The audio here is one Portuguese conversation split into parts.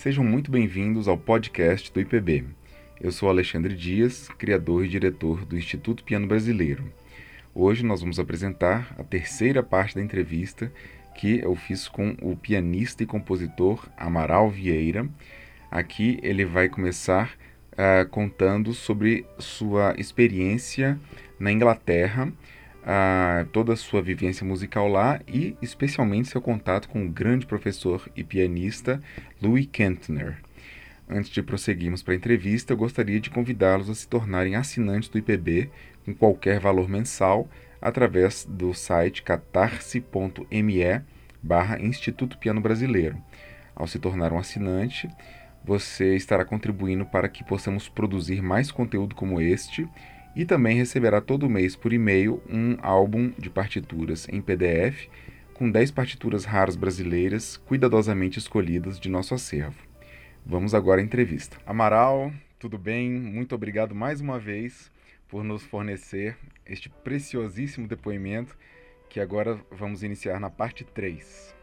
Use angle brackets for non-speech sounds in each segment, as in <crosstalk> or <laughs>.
Sejam muito bem-vindos ao podcast do IPB. Eu sou Alexandre Dias, criador e diretor do Instituto Piano Brasileiro. Hoje nós vamos apresentar a terceira parte da entrevista que eu fiz com o pianista e compositor Amaral Vieira. Aqui ele vai começar uh, contando sobre sua experiência na Inglaterra, uh, toda a sua vivência musical lá e especialmente seu contato com o grande professor e pianista Louis Kentner. Antes de prosseguirmos para a entrevista, eu gostaria de convidá-los a se tornarem assinantes do IPB com qualquer valor mensal através do site catarse.me barra Instituto Piano Brasileiro. Ao se tornar um assinante, você estará contribuindo para que possamos produzir mais conteúdo como este e também receberá todo mês por e-mail um álbum de partituras em PDF com 10 partituras raras brasileiras cuidadosamente escolhidas de nosso acervo. Vamos agora à entrevista. Amaral, tudo bem? Muito obrigado mais uma vez por nos fornecer este preciosíssimo depoimento que agora vamos iniciar na parte 3.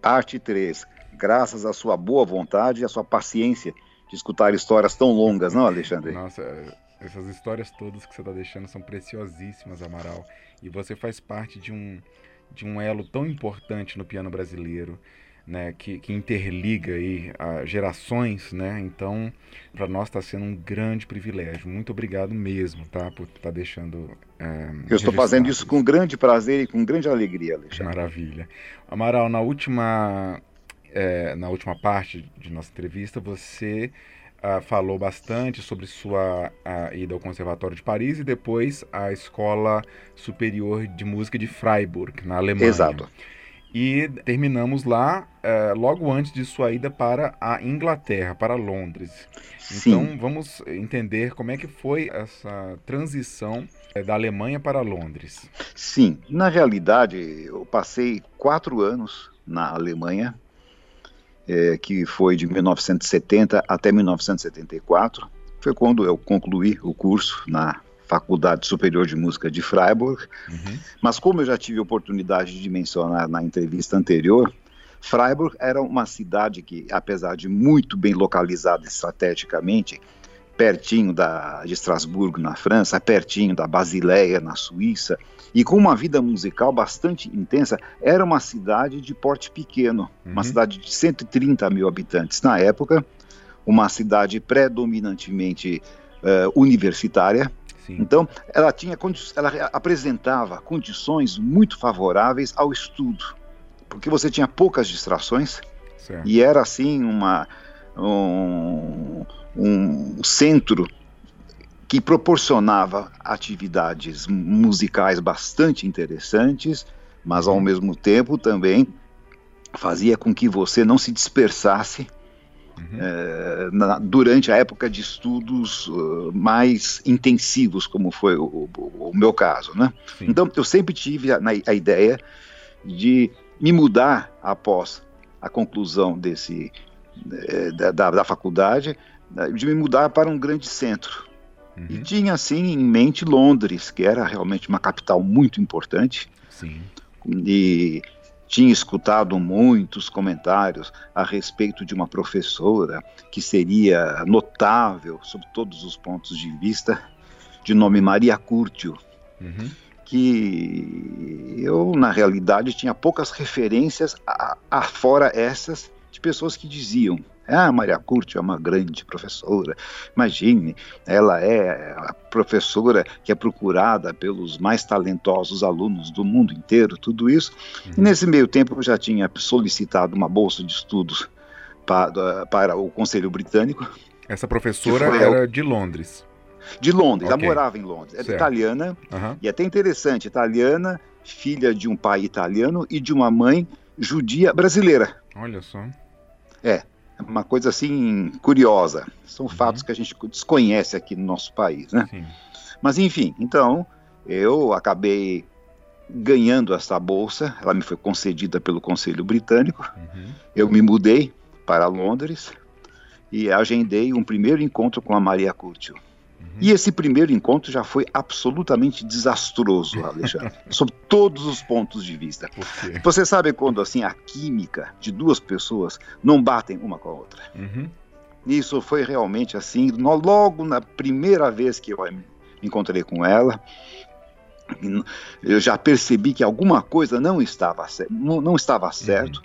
Parte 3. Graças à sua boa vontade e à sua paciência de escutar histórias tão longas, não, Alexandre? Nossa, essas histórias todas que você está deixando são preciosíssimas, Amaral. E você faz parte de um, de um elo tão importante no piano brasileiro né, que, que interliga aí gerações, né? Então, para nós está sendo um grande privilégio. Muito obrigado mesmo, tá, por estar tá deixando. É, Eu estou fazendo isso com grande prazer e com grande alegria, Alexandre. Maravilha. Amaral, na última, é, na última parte de nossa entrevista, você Uh, falou bastante sobre sua uh, ida ao Conservatório de Paris e depois à Escola Superior de Música de Freiburg, na Alemanha. Exato e terminamos lá é, logo antes de sua ida para a Inglaterra, para Londres. Sim. Então vamos entender como é que foi essa transição é, da Alemanha para Londres. Sim, na realidade eu passei quatro anos na Alemanha, é, que foi de 1970 até 1974. Foi quando eu concluí o curso na Faculdade Superior de Música de Freiburg. Uhum. Mas como eu já tive oportunidade de mencionar na entrevista anterior, Freiburg era uma cidade que, apesar de muito bem localizada estrategicamente, pertinho da, de Estrasburgo, na França, pertinho da Basileia, na Suíça, e com uma vida musical bastante intensa, era uma cidade de porte pequeno, uhum. uma cidade de 130 mil habitantes. Na época, uma cidade predominantemente uh, universitária, Sim. Então, ela tinha ela apresentava condições muito favoráveis ao estudo, porque você tinha poucas distrações certo. e era assim uma um, um centro que proporcionava atividades musicais bastante interessantes, mas ao mesmo tempo também fazia com que você não se dispersasse uhum. é, na, durante a época de estudos uh, mais intensivos, como foi o, o, o meu caso. Né? Então, eu sempre tive a, a, ideia de me mudar após a conclusão desse, é, da, da, faculdade, né, de me mudar para um grande centro. Uhum. E tinha, assim, em mente Londres, que era realmente uma capital muito importante. Sim. E tinha escutado muitos comentários a respeito de uma professora que seria notável sob todos os pontos de vista, de nome Maria Curtio, uhum. que eu, na realidade, tinha poucas referências a, a fora essas pessoas que diziam ah, Maria Curti é uma grande professora. Imagine, ela é a professora que é procurada pelos mais talentosos alunos do mundo inteiro, tudo isso. Uhum. E nesse meio tempo eu já tinha solicitado uma bolsa de estudos para, para o Conselho Britânico. Essa professora era de Londres. De Londres, okay. ela morava em Londres. Era certo. italiana, uhum. e é até interessante, italiana, filha de um pai italiano e de uma mãe judia brasileira. Olha só. É, é uma coisa assim curiosa. São uhum. fatos que a gente desconhece aqui no nosso país, né? Sim. Mas enfim, então eu acabei ganhando essa bolsa. Ela me foi concedida pelo Conselho Britânico. Uhum. Eu me mudei para Londres e agendei um primeiro encontro com a Maria Curtio. E esse primeiro encontro já foi absolutamente desastroso, Alexandre, <laughs> sob todos os pontos de vista. Você sabe quando assim a química de duas pessoas não batem uma com a outra? Uhum. Isso foi realmente assim, logo na primeira vez que eu me encontrei com ela, eu já percebi que alguma coisa não estava, não, não estava certo uhum.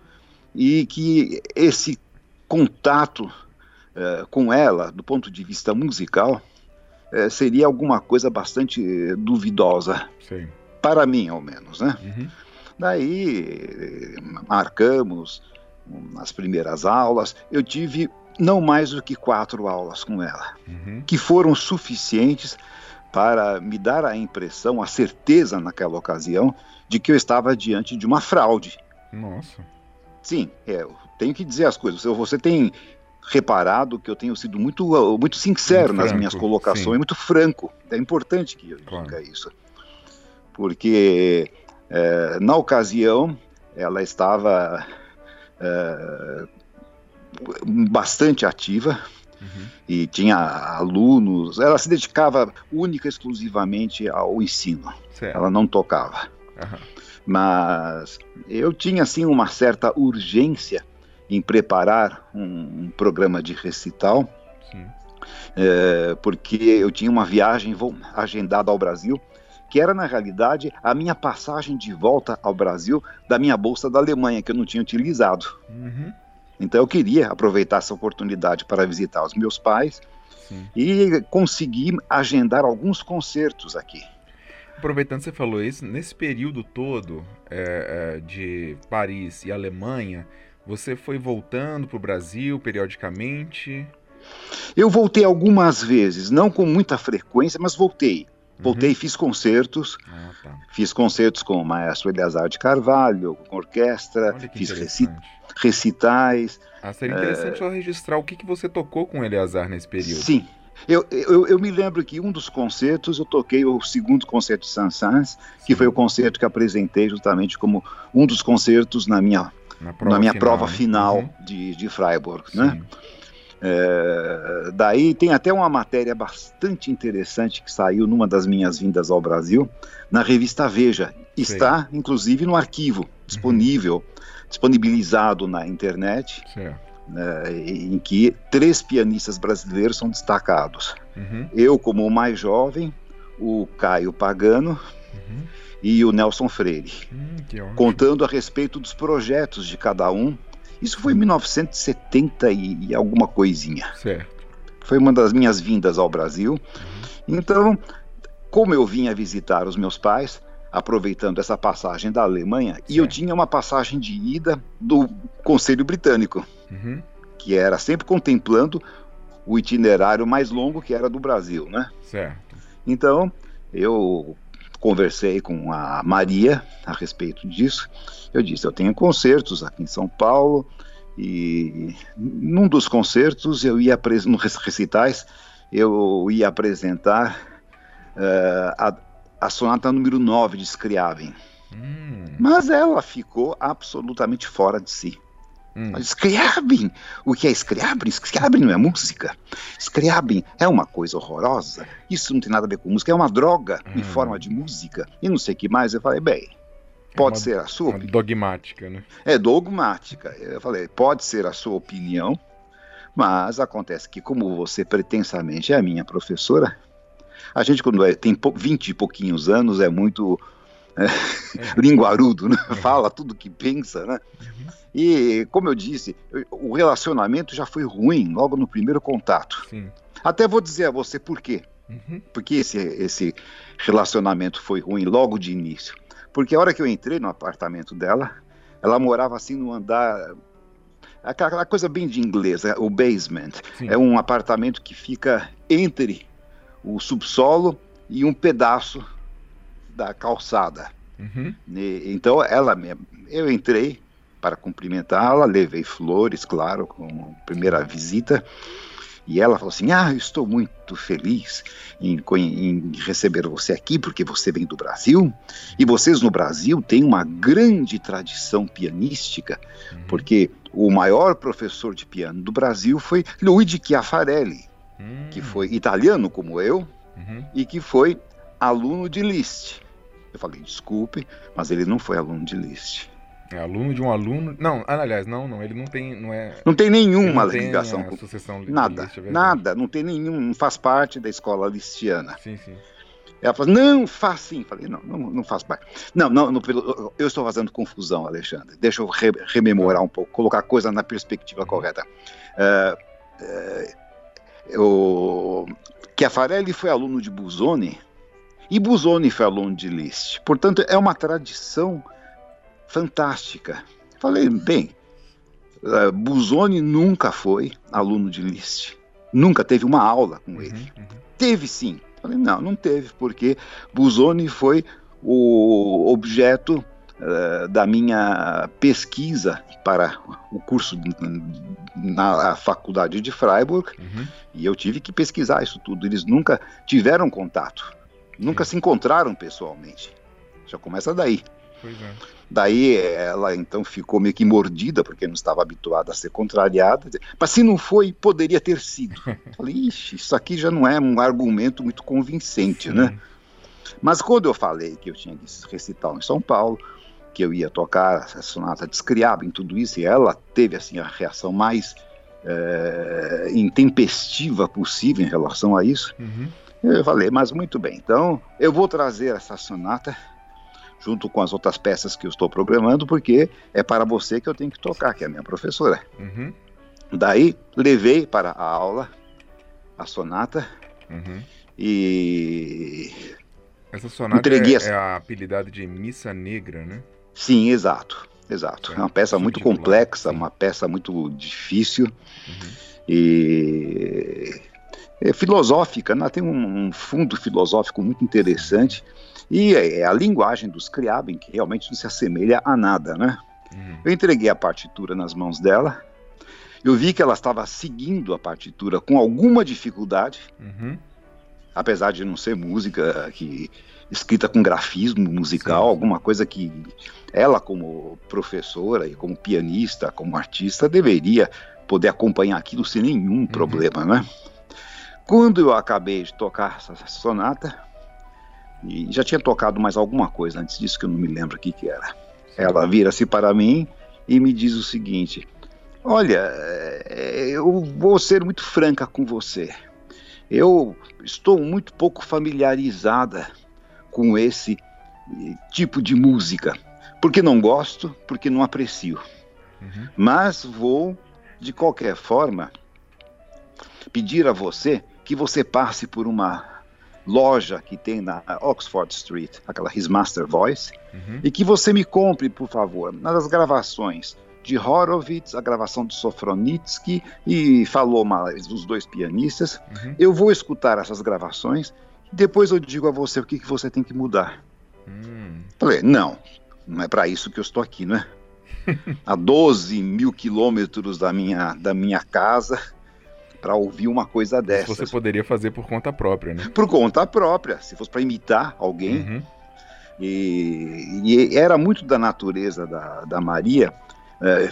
e que esse contato uh, com ela, do ponto de vista musical, uh, seria alguma coisa bastante duvidosa. Sim. Para mim, ao menos, né? Uhum. Daí marcamos as primeiras aulas. Eu tive não mais do que quatro aulas com ela, uhum. que foram suficientes para me dar a impressão, a certeza naquela ocasião, de que eu estava diante de uma fraude. Nossa. Sim, é, eu tenho que dizer as coisas. Você tem reparado que eu tenho sido muito, muito sincero muito nas minhas colocações, sim. muito franco. É importante que eu claro. diga isso. Porque é, na ocasião ela estava é, bastante ativa, Uhum. E tinha alunos, ela se dedicava única e exclusivamente ao ensino. Certo. Ela não tocava. Uhum. Mas eu tinha assim uma certa urgência em preparar um, um programa de recital, é, porque eu tinha uma viagem agendada ao Brasil, que era na realidade a minha passagem de volta ao Brasil da minha bolsa da Alemanha, que eu não tinha utilizado. Uhum. Então eu queria aproveitar essa oportunidade para visitar os meus pais Sim. e conseguir agendar alguns concertos aqui. Aproveitando que você falou isso, nesse período todo é, é, de Paris e Alemanha, você foi voltando para o Brasil periodicamente? Eu voltei algumas vezes, não com muita frequência, mas voltei. Voltei, uhum. fiz concertos, ah, tá. fiz concertos com o maestro Eleazar de Carvalho, com orquestra, fiz recitais. Ah, seria interessante é... registrar o que, que você tocou com o Eleazar nesse período. Sim, eu, eu, eu, me lembro que um dos concertos eu toquei o segundo concerto de Saint-Saëns, que foi o concerto que apresentei justamente como um dos concertos na minha, na, prova na minha final, prova final uhum. de, de Freiburg, né? Sim. né? É, daí tem até uma matéria bastante interessante que saiu numa das minhas vindas ao Brasil, na revista Veja. Está, Sim. inclusive, no arquivo disponível, uhum. disponibilizado na internet, né, em que três pianistas brasileiros são destacados. Uhum. Eu, como o mais jovem, o Caio Pagano uhum. e o Nelson Freire, hum, contando a respeito dos projetos de cada um isso foi em 1970 e alguma coisinha. Certo. Foi uma das minhas vindas ao Brasil. Uhum. Então, como eu vinha visitar os meus pais, aproveitando essa passagem da Alemanha, certo. e eu tinha uma passagem de ida do Conselho Britânico, uhum. que era sempre contemplando o itinerário mais longo que era do Brasil, né? Certo. Então, eu conversei com a Maria a respeito disso. Eu disse: eu tenho concertos aqui em São Paulo e num dos concertos eu ia nos recitais eu ia apresentar uh, a, a, sonata número 9 de Scriabin. Hum. Mas ela ficou absolutamente fora de si. Hum. Scriabin! O que é Scriabin? Scriabin não é música. Scriabin é uma coisa horrorosa. Isso não tem nada a ver com música. É uma droga hum. em forma de música. E não sei o que mais. Eu falei, bem, pode é uma, ser a sua opinião. Dogmática, né? É dogmática. Eu falei, pode ser a sua opinião, mas acontece que, como você pretensamente é a minha professora, a gente, quando é, tem 20 e pouquinhos anos, é muito é, <laughs> linguarudo, né? É. fala tudo que pensa, né? Uhum. E, como eu disse, o relacionamento já foi ruim logo no primeiro contato. Sim. Até vou dizer a você por quê. Uhum. Porque esse, esse relacionamento foi ruim logo de início. Porque a hora que eu entrei no apartamento dela, ela morava assim no andar. Aquela coisa bem de inglês, é o basement. Sim. É um apartamento que fica entre o subsolo e um pedaço da calçada. Uhum. E, então ela, eu entrei, para cumprimentá-la, levei flores, claro, com a primeira visita. E ela falou assim: Ah, estou muito feliz em, em, receber você aqui, porque você vem do Brasil. E vocês no Brasil têm uma grande tradição pianística, uhum. porque o maior professor de piano do Brasil foi Luigi Chiafarelli. hum. que foi italiano como eu uhum. e que foi aluno de Liszt. Eu falei, desculpe, mas ele não foi aluno de Liszt. É aluno de um aluno. Não, aliás, não, não, ele não tem, não é. Não tem nenhuma não ligação com sucessão nada, Liszt, é nada, não tem nenhum, não faz parte da escola listiana. Sim, sim. Ela falou, não, faz sim. Falei, não, não, não faz parte. Não, não, não, eu estou fazendo confusão, Alexandre. Deixa eu re rememorar um pouco, colocar a coisa na perspectiva correta. Uh, uh, o Chiafarelli foi aluno de Busoni e Busoni foi aluno de Liszt. Portanto, é uma tradição fantástica. Falei, bem, uh, Busoni nunca foi aluno de Liszt. Nunca teve uma aula com ele. Uhum, uhum. Teve sim, Falei, não, não teve, porque Busoni foi o objeto uh, da minha pesquisa para o curso na faculdade de Freiburg, uhum. e eu tive que pesquisar isso tudo. Eles nunca tiveram contato, nunca Sim. se encontraram pessoalmente. Já começa daí. É. Daí ela então ficou meio que mordida, porque não estava habituada a ser contrariada. Mas se não foi, poderia ter sido. <laughs> Falei, ixi, isso aqui já não é um argumento muito convincente? Sim. né? Mas quando eu falei que eu tinha que recitar em São Paulo, que eu ia tocar a sonata de Scriabin, tudo isso, e ela teve assim a reação mais é, intempestiva possível em relação a isso. Uhum. Eu falei, mas muito bem, então eu vou trazer essa sonata junto com as outras peças que eu estou programando, porque é para você que eu tenho que tocar, que é a minha professora. Uhum. Daí levei para a aula a sonata uhum. e essa sonata entreguei é, é a apelidade de Missa Negra, né? Sim, exato, exato. É, é uma peça muito complexa, sim. uma peça muito difícil uhum. e é filosófica, né? tem um, um fundo filosófico muito interessante. E é, é a linguagem dos Scriabin que realmente não se assemelha a nada, né? Uhum. Eu entreguei a partitura nas mãos dela. Eu vi que ela estava seguindo a partitura com alguma dificuldade, uhum. apesar de não ser música que escrita com grafismo musical, Sim. alguma coisa que ela, como professora e como pianista, como artista, deveria poder acompanhar aquilo sem nenhum uhum. problema, né? Quando eu acabei de tocar essa sonata, e já tinha tocado mais alguma coisa antes disso que eu não me lembro o que, que era. Ela vira-se para mim e me diz o seguinte: Olha, é, eu vou ser muito franca com você. Eu estou muito pouco familiarizada com esse eh, tipo de música. Porque não gosto, porque não aprecio. Uhum. Mas vou, de qualquer forma, pedir a você que você passe por uma loja que tem na Oxford Street, aquela His Master Voice, uhum. e que você me compre, por favor, nas gravações de Horowitz, a gravação de Sofronitsky e falou mais dos dois pianistas. Uhum. Eu vou escutar essas gravações e depois eu digo a você o que, que você tem que mudar. Uhum. Falei, não, não é para isso que eu estou aqui, né? <laughs> a 12 mil quilômetros da minha, da minha casa, para ouvir uma coisa dessa. Você poderia fazer por conta própria, né? Por conta própria, se fosse para imitar alguém. Uhum. E, e, era muito da natureza da, da Maria é,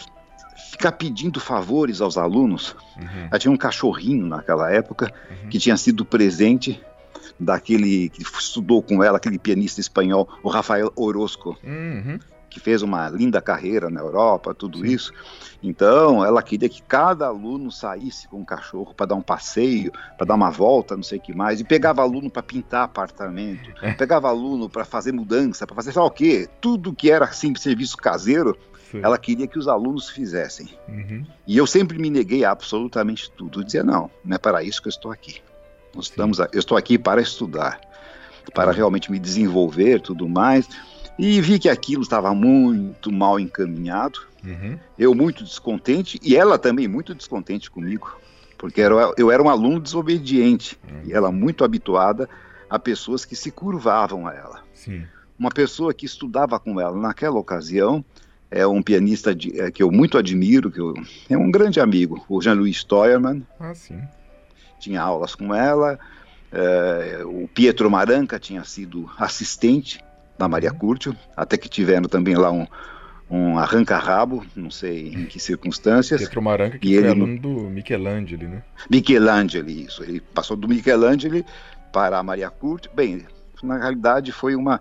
ficar pedindo favores aos alunos. Uhum. Ela tinha um cachorrinho naquela época uhum. que tinha sido presente daquele que estudou com ela, aquele pianista espanhol, o Rafael Orozco. Uhum que fez uma linda carreira na Europa, tudo Sim. isso. Então, ela queria que cada aluno saísse com um cachorro para dar um passeio, para dar uma volta, não sei o que mais, e pegava aluno para pintar apartamento, é. pegava aluno para fazer mudança, para fazer lá o quê, tudo que era assim serviço caseiro, Sim. ela queria que os alunos fizessem. Uhum. E eu sempre me neguei a absolutamente tudo. Eu dizia, não, não é para isso que eu estou aqui. Nós estamos, eu estou aqui para estudar, para realmente me desenvolver, tudo mais. E vi que aquilo estava muito mal encaminhado. Uhum. Eu muito descontente e ela também muito descontente comigo, porque era, eu era um aluno desobediente uhum. e ela muito habituada a pessoas que se curvavam a ela. Sim. Uma pessoa que estudava com ela naquela ocasião é um pianista de, é, que eu muito admiro, que eu, é um grande amigo, o Jean-Louis Steuermann. Ah, sim. Tinha aulas com ela. É, o Pietro Maranca tinha sido assistente da Maria Curtio, até que tiveram também lá um, um arranca-rabo, não sei em que circunstâncias. Pietro Maranca, que e foi ele... aluno do Michelangelo, né? Michelangelo, isso. Ele passou do Michelangelo para a Maria Curti. Bem, na realidade foi uma,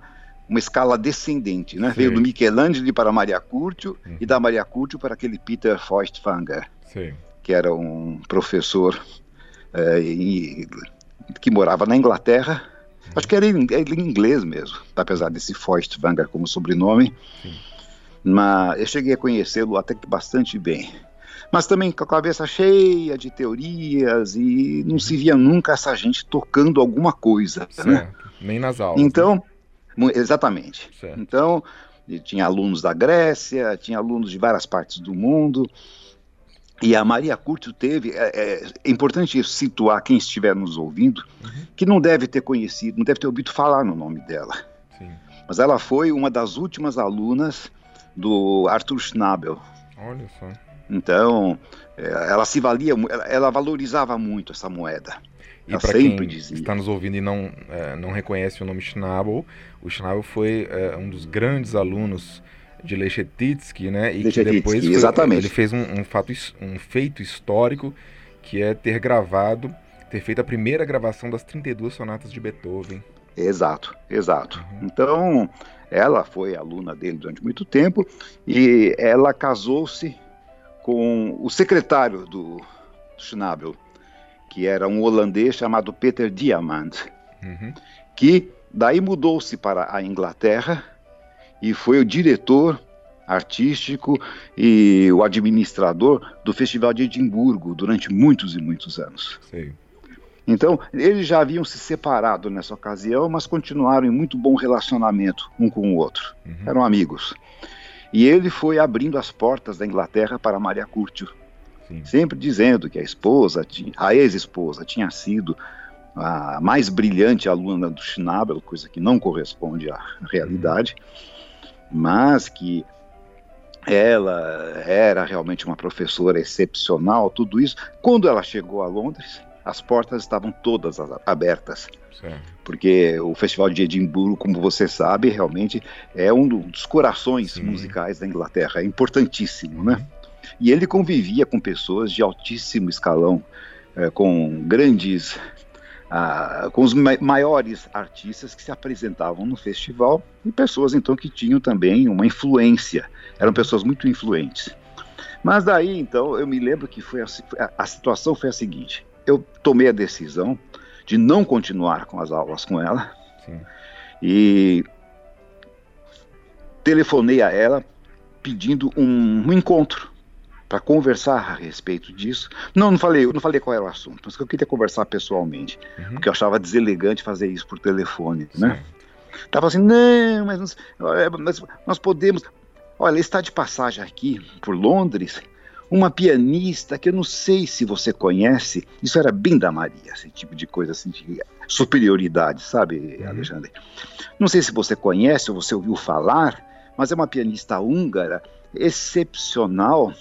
uma escala descendente, né? Sim. Veio do Michelangelo para a Maria Curtio uhum. e da Maria Curtio para aquele Peter Feuchtwanger, Sim. que era um professor é, e, que morava na Inglaterra. Acho que era em, era em, inglês mesmo, apesar desse Feuchtwanger como sobrenome. Sim mas eu cheguei a conhecê-lo até que bastante bem. Mas também com a cabeça cheia de teorias e não se via nunca essa gente tocando alguma coisa. Né? Certo. Né? Nem nas aulas. Então, né? exatamente. Certo. Então, tinha alunos da Grécia, tinha alunos de várias partes do mundo. E a Maria Curto teve, é, é, é, importante situar quem estiver nos ouvindo, uhum. que não deve ter conhecido, não deve ter ouvido falar no nome dela. Sim. Mas ela foi uma das últimas alunas do Arthur Schnabel. Olha só. Então, é, ela se valia, ela valorizava muito essa moeda. E para quem dizia. está nos ouvindo e não, é, não reconhece o nome Schnabel, o Schnabel foi um dos grandes alunos de Lechetitsky, né? E que depois foi, exatamente. ele fez um, um, fato, um feito histórico que é ter gravado, ter feito a primeira gravação das 32 sonatas de Beethoven. Exato, exato. Uhum. Então, ela foi aluna dele durante muito tempo e ela casou-se com o secretário do Schnabel, que era um holandês chamado Peter Diamant, uhum. que daí mudou-se para a Inglaterra e foi o diretor artístico e o administrador do Festival de Edimburgo durante muitos e muitos anos. Sim. Então, eles já haviam se separado nessa ocasião, mas continuaram em muito bom relacionamento um com o outro. Uhum. Eram amigos. E ele foi abrindo as portas da Inglaterra para Maria Curtio, Sim. sempre dizendo que a esposa, a ex-esposa, tinha sido a mais brilhante aluna do Schnabel, coisa que não corresponde à realidade, uhum. Mas que ela era realmente uma professora excepcional, tudo isso. Quando ela chegou a Londres, as portas estavam todas abertas. Certo. Porque o Festival de Edimburgo, como você sabe, realmente é um dos corações Sim. musicais da Inglaterra, é importantíssimo, né? E ele convivia com pessoas de altíssimo escalão, é, com grandes, ah, com os maiores artistas que se apresentavam no festival e pessoas então que tinham também uma influência, eram pessoas muito influentes. Mas daí então eu me lembro que foi a, a situação foi a seguinte: eu tomei a decisão de não continuar com as aulas com ela. Sim. E telefonei a ela pedindo um, um encontro para conversar a respeito disso. Não, não falei, não falei qual era o assunto, mas eu queria conversar pessoalmente, uhum. porque eu achava deselegante fazer isso por telefone, Sim. né? Tava assim, não, mas, mas nós podemos. Olha, está de passagem aqui por Londres uma pianista que eu não sei se você conhece, isso era bem da Maria, esse tipo de coisa assim, de superioridade, sabe, uhum. Alexandre? Não sei se você conhece ou você ouviu falar, mas é uma pianista húngara excepcional.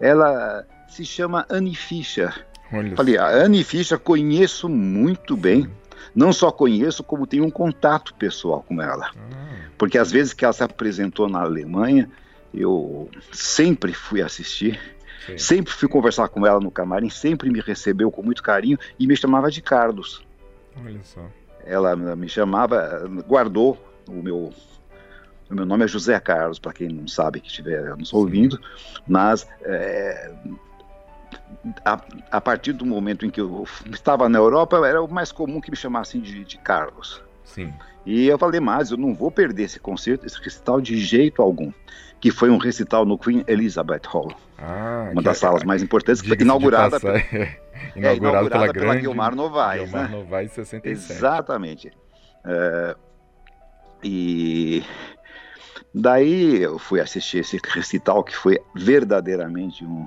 Ela se chama Annie Fischer. Olha Falei, a Annie Fischer conheço muito bem. Não só conheço, como tenho um contato pessoal com ela. Ah. Porque às vezes que ela se apresentou na Alemanha, eu sempre fui assistir, Sim. sempre fui conversar com ela no camarim, sempre me recebeu com muito carinho e me chamava de Carlos. Olha só. Ela me chamava, guardou o meu o meu nome é José Carlos, para quem não sabe que estiver nos ouvindo, mas é, a, a, partir do momento em que eu estava na Europa, era o mais comum que me chamassem de, de Carlos. Sim. E eu falei, mas eu não vou perder esse concerto, esse recital de jeito algum que foi um recital no Queen Elizabeth Hall. Ah, uma das é, salas mais importantes, que foi inaugurada, passar, é, inaugurada, <laughs> é, inaugurada pela, pela grande Guilmar Novaes. Guilmar né? Novaes 67. Exatamente. É, e daí eu fui assistir esse recital que foi verdadeiramente um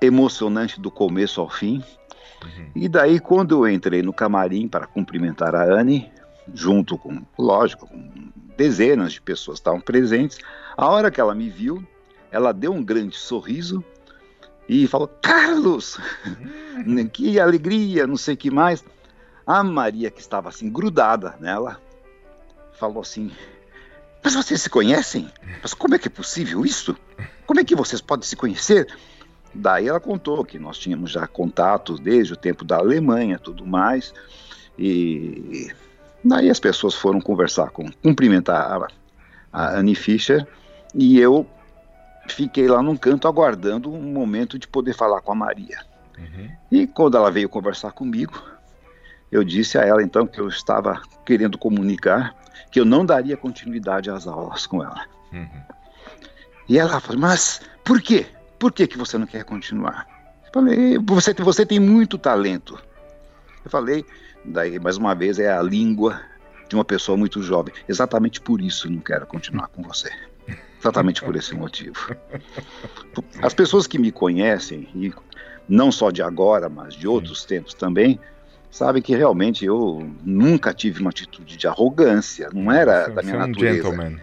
emocionante do começo ao fim. Uhum. E daí, quando eu entrei no camarim para cumprimentar a Anne, junto com, lógico, com dezenas de pessoas estavam presentes, a hora que ela me viu, ela deu um grande sorriso e falou: Carlos, hum. <laughs> que alegria, não sei o que mais. A Maria, que estava assim grudada nela, falou assim: Mas vocês se conhecem? Mas como é que é possível isso? Como é que vocês podem se conhecer? Daí ela contou que nós tínhamos já contatos desde o tempo da Alemanha, tudo mais. E daí as pessoas foram conversar com, cumprimentar a, a Annie Fischer e eu fiquei lá num canto aguardando um momento de poder falar com a Maria. Uhum. E quando ela veio conversar comigo, eu disse a ela então que eu estava querendo comunicar que eu não daria continuidade às aulas com ela. Uhum. E ela falou, mas por quê? Por que, que você não quer continuar? Eu falei, você, você tem muito talento. Eu falei, daí mais uma vez é a língua de uma pessoa muito jovem. Exatamente por isso não quero continuar com você. Exatamente por esse motivo. As pessoas que me conhecem, e não só de agora, mas de outros tempos também, sabem que realmente eu nunca tive uma atitude de arrogância, não era você, da minha é um natureza. Gentleman.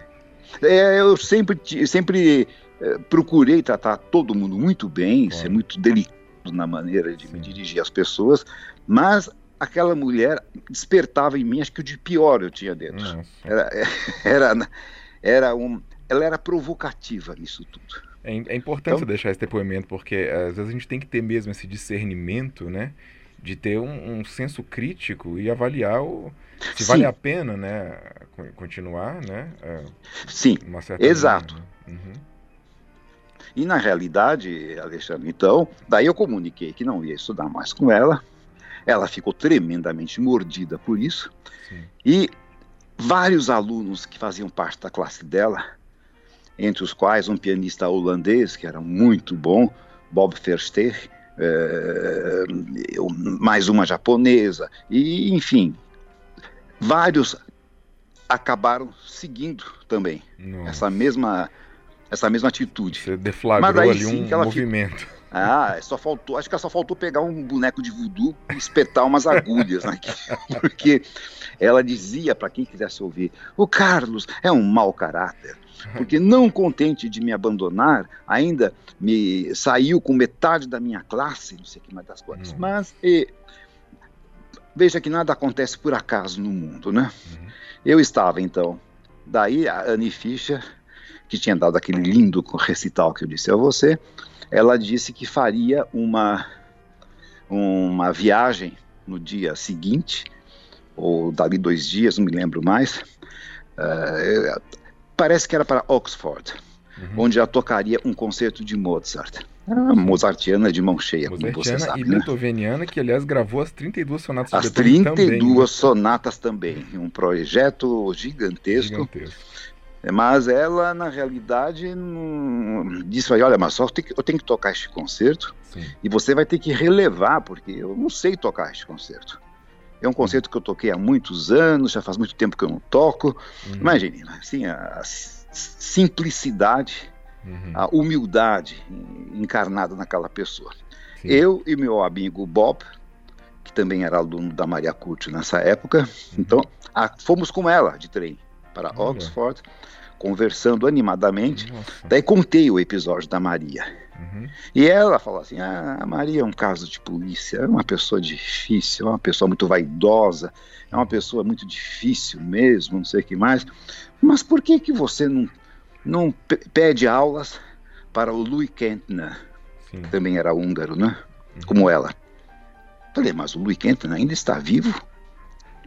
É, eu sempre, sempre é, procurei tratar todo mundo muito bem, claro. ser muito delicado na maneira de Sim. me dirigir às pessoas, mas aquela mulher despertava em mim, acho que o de pior eu tinha dentro. Era, <laughs> era, era um, ela era provocativa nisso tudo. É, é importante então, deixar esse depoimento, porque às vezes a gente tem que ter mesmo esse discernimento, né? De ter um, um senso crítico e avaliar o, se sim. vale a pena, né? Continuar, né? É, sim, exato. Maneira, né? uhum. E na realidade, Alexandre, então, daí eu comuniquei que não ia estudar mais com ela. Ela ficou tremendamente mordida por isso. Sim. E vários alunos que faziam parte da classe dela entre os quais um pianista holandês, que era muito bom, Bob Versteeg, é, mais uma japonesa, e enfim, vários acabaram seguindo também Nossa. essa mesma essa mesma atitude. Você deflagrou aí, ali um movimento. Fica... Ah, só faltou, acho que só faltou pegar um boneco de voodoo e espetar umas agulhas naquilo, <laughs> porque ela dizia para quem quisesse ouvir: "O Carlos é um mau caráter, porque não contente de me abandonar, ainda me saiu com metade da minha classe, não sei o que mais das coisas. Uhum. Mas e, veja que nada acontece por acaso no mundo, né? Uhum. Eu estava então, daí a Annie Fischer, que tinha dado aquele lindo recital que eu disse a você, ela disse que faria uma uma viagem no dia seguinte ou dali dois dias, não me lembro mais. Uh, parece que era para Oxford, uhum. onde ela tocaria um concerto de Mozart. Ah, mozartiana de mão cheia, como você sabe. e né? beethoveniana, que aliás gravou as 32 sonatas As 32 também, né? sonatas também, um projeto gigantesco. gigantesco. Mas ela, na realidade, não... disse: olha, mas só eu tenho, que, eu tenho que tocar este concerto Sim. e você vai ter que relevar, porque eu não sei tocar este concerto. É um concerto que eu toquei há muitos anos, já faz muito tempo que eu não toco. Uhum. Imagine, assim, a simplicidade, uhum. a humildade encarnada naquela pessoa. Sim. Eu e meu amigo Bob, que também era aluno da Maria Curti nessa época, uhum. então a, fomos com ela de trem para Oxford, conversando animadamente. Nossa. Daí contei o episódio da Maria. Uhum. E ela falou assim: ah, a Maria é um caso de polícia, é uma pessoa difícil, é uma pessoa muito vaidosa, é uma pessoa muito difícil mesmo, não sei o que mais. Mas por que, que você não, não pede aulas para o Louis Kentner, Sim. que também era húngaro, né? Uhum. Como ela. Falei, mas o Louis Kentner ainda está vivo?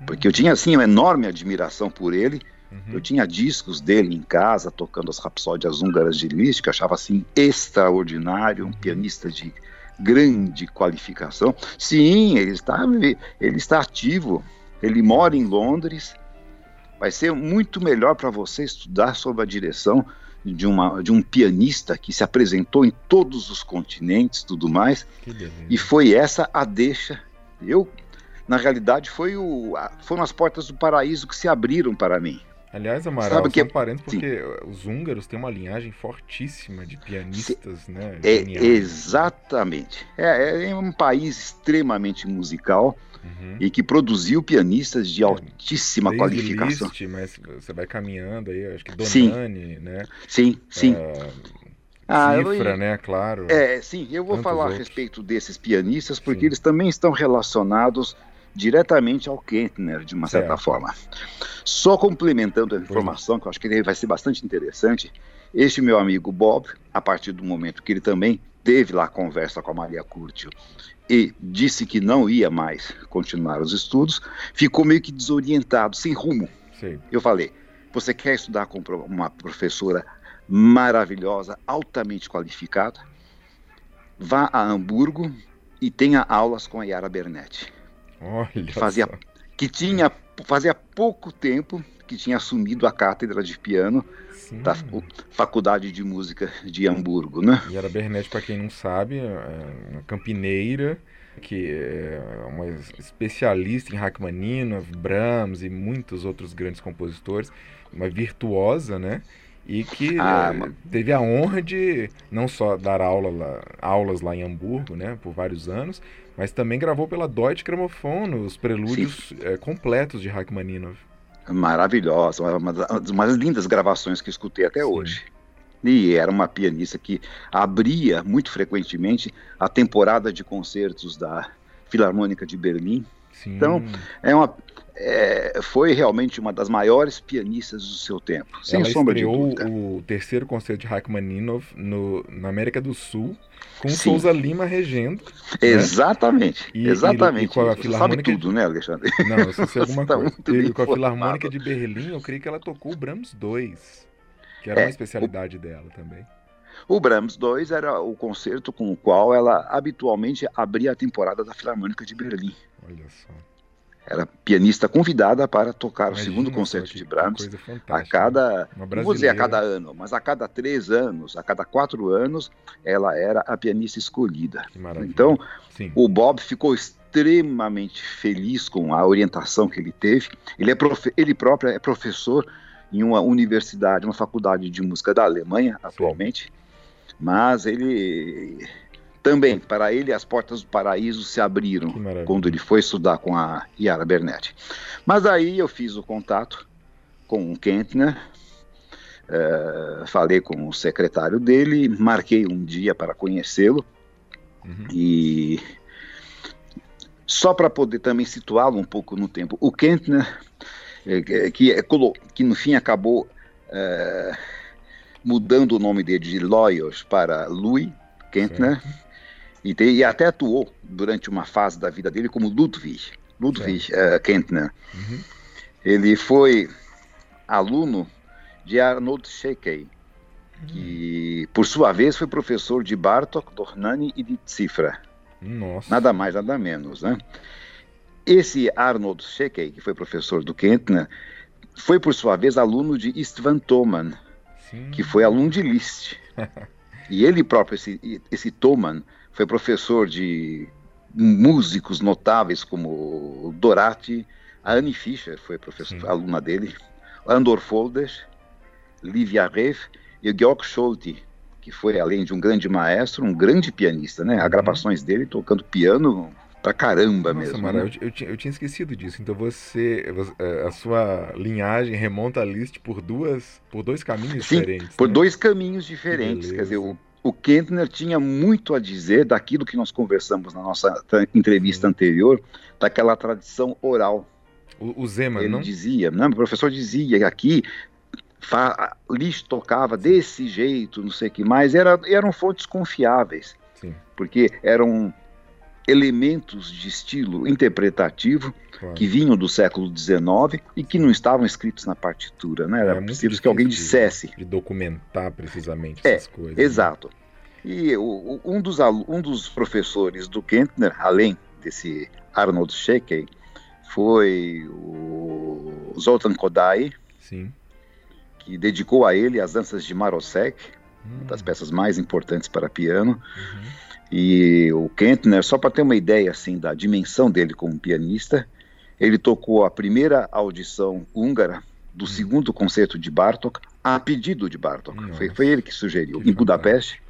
Porque eu tinha assim uma enorme admiração por ele Uhum. Eu tinha discos dele em casa, tocando as rapsódias húngaras de Liszt, que eu achava assim extraordinário, um pianista de grande qualificação. Sim, ele está, ele está ativo, ele mora em Londres. Vai ser muito melhor para você estudar sob a direção de, uma, de um pianista que se apresentou em todos os continentes, tudo mais. E foi essa a deixa. Eu, na realidade, foi o, foram as portas do paraíso que se abriram para mim. Aliás, Amaral, Sabe que... um parênteses, porque Sim. os húngaros têm uma linhagem fortíssima de pianistas, Sim. né? É, exatamente. É, é, um país extremamente musical uhum. e que produziu pianistas de é, altíssima qualificação. Liszt, mas você vai caminhando aí, acho que Donani, sim. né? Sim, sim. Uh, ah, Cifra, eu, né? Claro. É, sim, eu vou falar outros. a respeito desses pianistas, porque sim. eles também estão relacionados diretamente ao Kentner, de uma certa certo. forma. Só complementando a informação, que eu acho que vai ser bastante interessante, este meu amigo Bob, a partir do momento que ele também teve lá a conversa com a Maria Curtio e disse que não ia mais continuar os estudos, ficou meio que desorientado, sem rumo. Sim. Eu falei: você quer estudar com uma professora maravilhosa, altamente qualificada? Vá a Hamburgo e tenha aulas com a Yara Bernetti. Olha que fazia, só. que tinha fazia pouco tempo que tinha assumido a cátedra de piano Sim. da Faculdade de Música de Hamburgo, né? Yara Bernetti, para quem não sabe, é uma campineira que é uma especialista em Rachmaninoff, Brahms e muitos outros grandes compositores, uma virtuosa, né? E que ah, é, teve a honra de não só dar aula lá, aulas lá em Hamburgo, né, por vários anos, mas também gravou pela Deutsche Grammophon os prelúdios é, completos de Rachmaninoff. Maravilhosa, uma das mais lindas gravações que escutei até Sim. hoje. E era uma pianista que abria muito frequentemente a temporada de concertos da Filarmônica de Berlim. Sim. Então, é uma, é, foi realmente uma das maiores pianistas do seu tempo, sem Ela sombra de dúvida. o terceiro concerto de Rachmaninoff no, na América do Sul, com Sim. Souza Lima regendo. Exatamente, né? e, exatamente. E, e com a Filarmônica... sabe tudo, né, Alexandre? Não, eu sei alguma <laughs> tá coisa. E, com a Filarmônica de Berlim, eu creio que ela tocou o Brahms 2, que era é, uma especialidade o... dela também. O Brahms 2 era o concerto com o qual ela habitualmente abria a temporada da Filarmônica de Berlim. Olha só era pianista convidada para tocar Imagina, o segundo concerto de Brahms a cada, não vou dizer a cada ano, mas a cada três anos, a cada quatro anos, ela era a pianista escolhida. Então, Sim. o Bob ficou extremamente feliz com a orientação que ele teve. Ele, é profe ele próprio é professor em uma universidade, uma faculdade de música da Alemanha atualmente, Sim. Mas ele também, para ele, as portas do paraíso se abriram quando ele foi estudar com a Yara Bernetti. Mas aí eu fiz o contato com o Kentner, uh, falei com o secretário dele, marquei um dia para conhecê-lo uhum. e só para poder também situá-lo um pouco no tempo. O Kentner, eh, que, é, que no fim acabou uh, mudando o nome dele de Loyos para Louis Kentner, certo e, te, e, até atuou durante uma fase da vida dele como Ludwig, Ludwig uh, Kentner. Uhum. Ele foi aluno de Arnold Shekey, que por sua vez foi professor de Bartok, Dornani e de Cifra. Nossa. Nada mais, nada menos, né? Esse Arnold Shekey, que foi professor do Kentner, foi por sua vez aluno de Istvan Thoman, Sim. que foi aluno de Liszt. <laughs> e ele próprio, esse, esse Thoman, foi professor de músicos notáveis como Dorati, a Annie Fischer foi professor, aluna dele, Andor Foldes, Livia Reif e Georg Scholte, que foi, além de um grande maestro, um grande pianista, né? Há uhum. gravações dele tocando piano pra caramba Nossa, mesmo. Mara, né? eu, eu, eu, tinha esquecido disso. Então você, é, a sua linhagem remonta a Liszt por duas, por dois caminhos Sim, diferentes. Por né? dois caminhos diferentes. Que Quer dizer, o o Kentner tinha muito a dizer daquilo que nós conversamos na nossa entrevista anterior, daquela tradição oral. O, o Zeman, Ele não? dizia, não, o professor dizia aqui, Liszt tocava desse jeito, não sei o que mais, era, eram fontes confiáveis, Sim. porque eram elementos de estilo interpretativo claro. que vinham do século XIX e que não estavam escritos na partitura, né? Era é preciso que alguém dissesse. De, de documentar precisamente é, essas coisas. Né? Exato. Né? E o, um, dos, um dos professores do Kentner, além desse Arnold Shekey, foi o Zoltan Kodály, Sim. que dedicou a ele as danças de Marosek, hum. uma das hum. peças mais importantes para piano. Uhum. E o Kentner, só para ter uma ideia assim da dimensão dele como pianista, ele tocou a primeira audição húngara do hum. segundo concerto de Bartok a pedido de Bartok. Foi, foi, ele que sugeriu, que em Budapeste,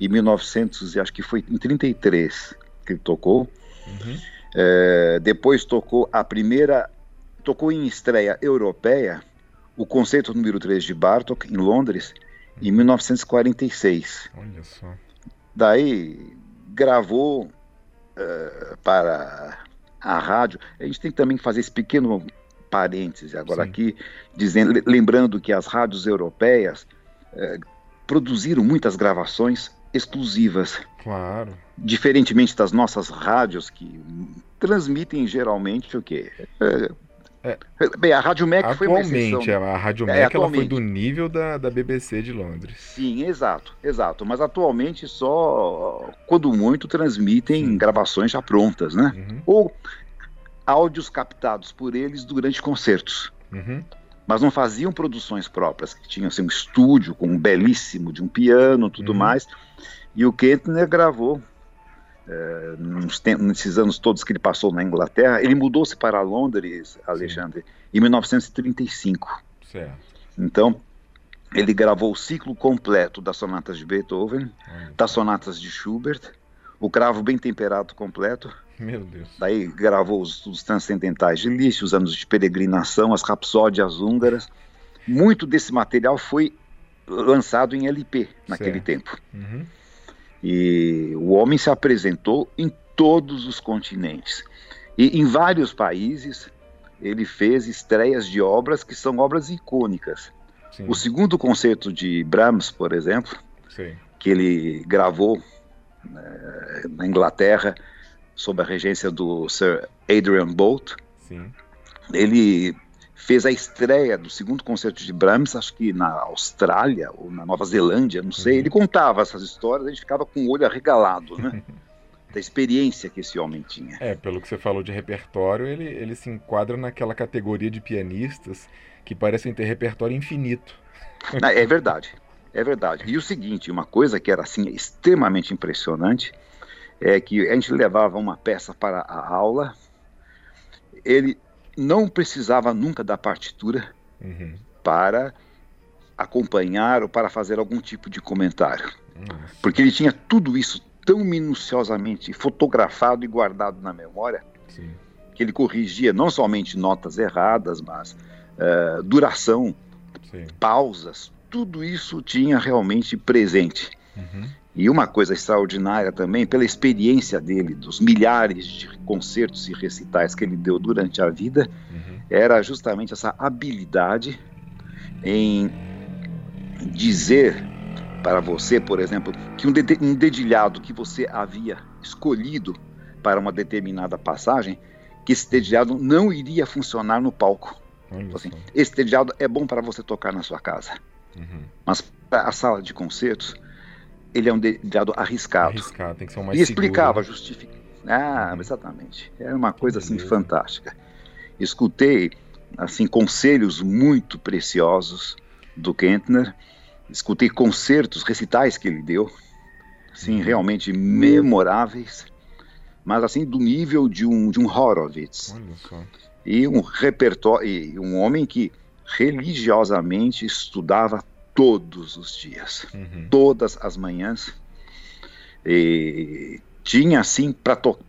em 1900, acho que foi em 33 que ele tocou. Uhum. É, depois tocou a primeira, tocou em estreia europeia o concerto número 3 de Bartok em Londres em 1946. Olha só. Daí gravou uh, para a rádio, a gente tem também que fazer esse pequeno parêntese agora Sim. aqui, dizendo, lembrando que as rádios europeias eh, produziram muitas gravações exclusivas. Claro. Diferentemente das nossas rádios que transmitem geralmente o quê? É, é, bem, a Rádio Mac foi uma exceção. a Rádio Mac é, ela foi do nível da, da BBC de Londres. Sim, exato, exato. Mas atualmente só, quando muito, transmitem Sim. gravações já prontas, né? Uhum. Ou áudios captados por eles durante concertos. Uhum. Mas não faziam produções próprias, que tinham assim, um estúdio com um belíssimo de um piano tudo uhum. mais. E o Kentner gravou é, nesses anos todos que ele passou na Inglaterra, ele mudou-se para Londres, Alexandre, Sim. em 1935. Certo. Então, ele gravou o ciclo completo das sonatas de Beethoven, das sonatas de Schubert, o cravo bem temperado completo. Meu Deus. Daí gravou os, os transcendentais de Liszt, os anos de peregrinação, as rapsódias húngaras. Muito desse material foi lançado em LP naquele certo. tempo. Uhum. E o homem se apresentou em todos os continentes. E em vários países ele fez estreias de obras que são obras icônicas. Sim. O segundo concerto de Brahms, por exemplo, Sim. que ele gravou né, na Inglaterra sob a regência do Sir Adrian Bolt, Sim. ele fez a estreia do segundo concerto de Brahms, acho que na Austrália ou na Nova Zelândia, não sei. Uhum. Ele contava essas histórias, a gente ficava com o olho arregalado, né? <laughs> da experiência que esse homem tinha. É, pelo que você falou de repertório, ele, ele se enquadra naquela categoria de pianistas que parecem ter repertório infinito. É verdade, é verdade. E o seguinte, uma coisa que era assim extremamente impressionante é que a gente levava uma peça para a aula, ele não precisava nunca da partitura uhum. para acompanhar ou para fazer algum tipo de comentário. Uhum. Porque ele tinha tudo isso tão minuciosamente fotografado e guardado na memória Sim. que ele corrigia não somente notas erradas, mas uh, duração, Sim. pausas, tudo isso tinha realmente presente. Uhum. E uma coisa extraordinária também, pela experiência dele, dos milhares de concertos e recitais que ele deu durante a vida, uhum. era justamente essa habilidade em dizer para você, por exemplo, que um, de um dedilhado que você havia escolhido para uma determinada passagem, que esse dedilhado não iria funcionar no palco. Assim, esse dedilhado é bom para você tocar na sua casa, uhum. mas para a sala de concertos ele é um dedilhado arriscado. Arriscado, tem que ser um mais E explicava, seguro. justificava. Ah, uhum. exatamente. Era uma coisa assim fantástica. Escutei assim conselhos muito preciosos do Kentner. Escutei concertos, recitais que ele deu, assim, uhum. realmente memoráveis, mas assim do nível de um de um Horowitz. E um repertório, um homem que religiosamente estudava todos os dias, uhum. todas as manhãs. E tinha assim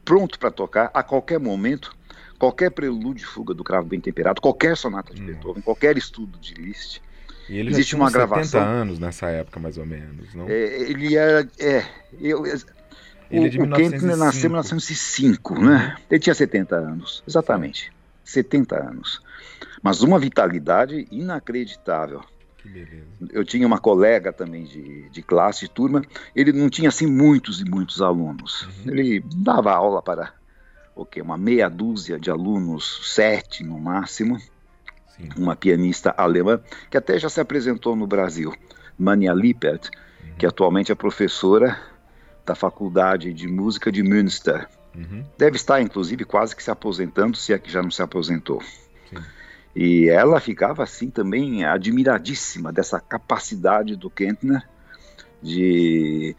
pronto para tocar a qualquer momento, qualquer prelúdio e fuga do cravo bem temperado, qualquer sonata de Beethoven, qualquer estudo de Liszt. E ele Existe já tinha uma gravação. anos nessa época, mais ou menos, não? É, ele era. É, eu, ele é de o, 1905. Kempner nasceu em 1905, né? Ele tinha 70 anos, exatamente. Sim. 70 anos. Mas uma vitalidade inacreditável. Que beleza. Eu tinha uma colega também de, de classe, de turma, ele não tinha assim muitos e muitos alunos. Uhum. Ele dava aula para o quê? uma meia dúzia de alunos, sete no máximo. Sim. Uma pianista alemã que até já se apresentou no Brasil, Mania Lippert, uhum. que atualmente é professora da Faculdade de Música de Münster. Uhum. Deve estar, inclusive, quase que se aposentando, se é que já não se aposentou. Sim. E ela ficava assim também admiradíssima dessa capacidade do Kentner de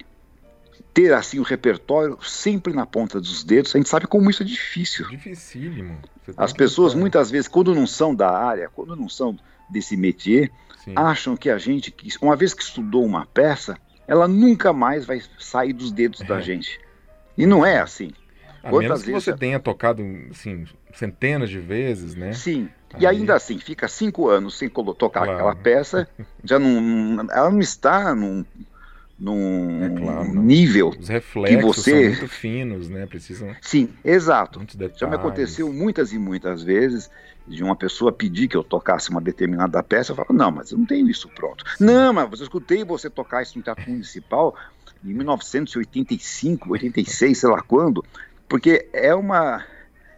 ter assim o repertório sempre na ponta dos dedos. A gente sabe como isso é difícil. Dificílimo. As pessoas muitas vezes, quando não são da área, quando não são desse métier, Sim. acham que a gente, uma vez que estudou uma peça, ela nunca mais vai sair dos dedos é. da gente. E não é assim. A Quantas menos que vezes... você tenha tocado assim, centenas de vezes, né? Sim. Aí... E ainda assim, fica cinco anos sem tocar claro. aquela peça, <laughs> já não, ela não está num, num é claro, nível Os reflexos que você são muito finos, né? Precisam. Sim, exato. Já me aconteceu muitas e muitas vezes de uma pessoa pedir que eu tocasse uma determinada peça, eu falo, não, mas eu não tenho isso pronto. Sim. Não, mas eu escutei você tocar isso no Teatro Municipal em 1985, 86, sei lá quando, porque é uma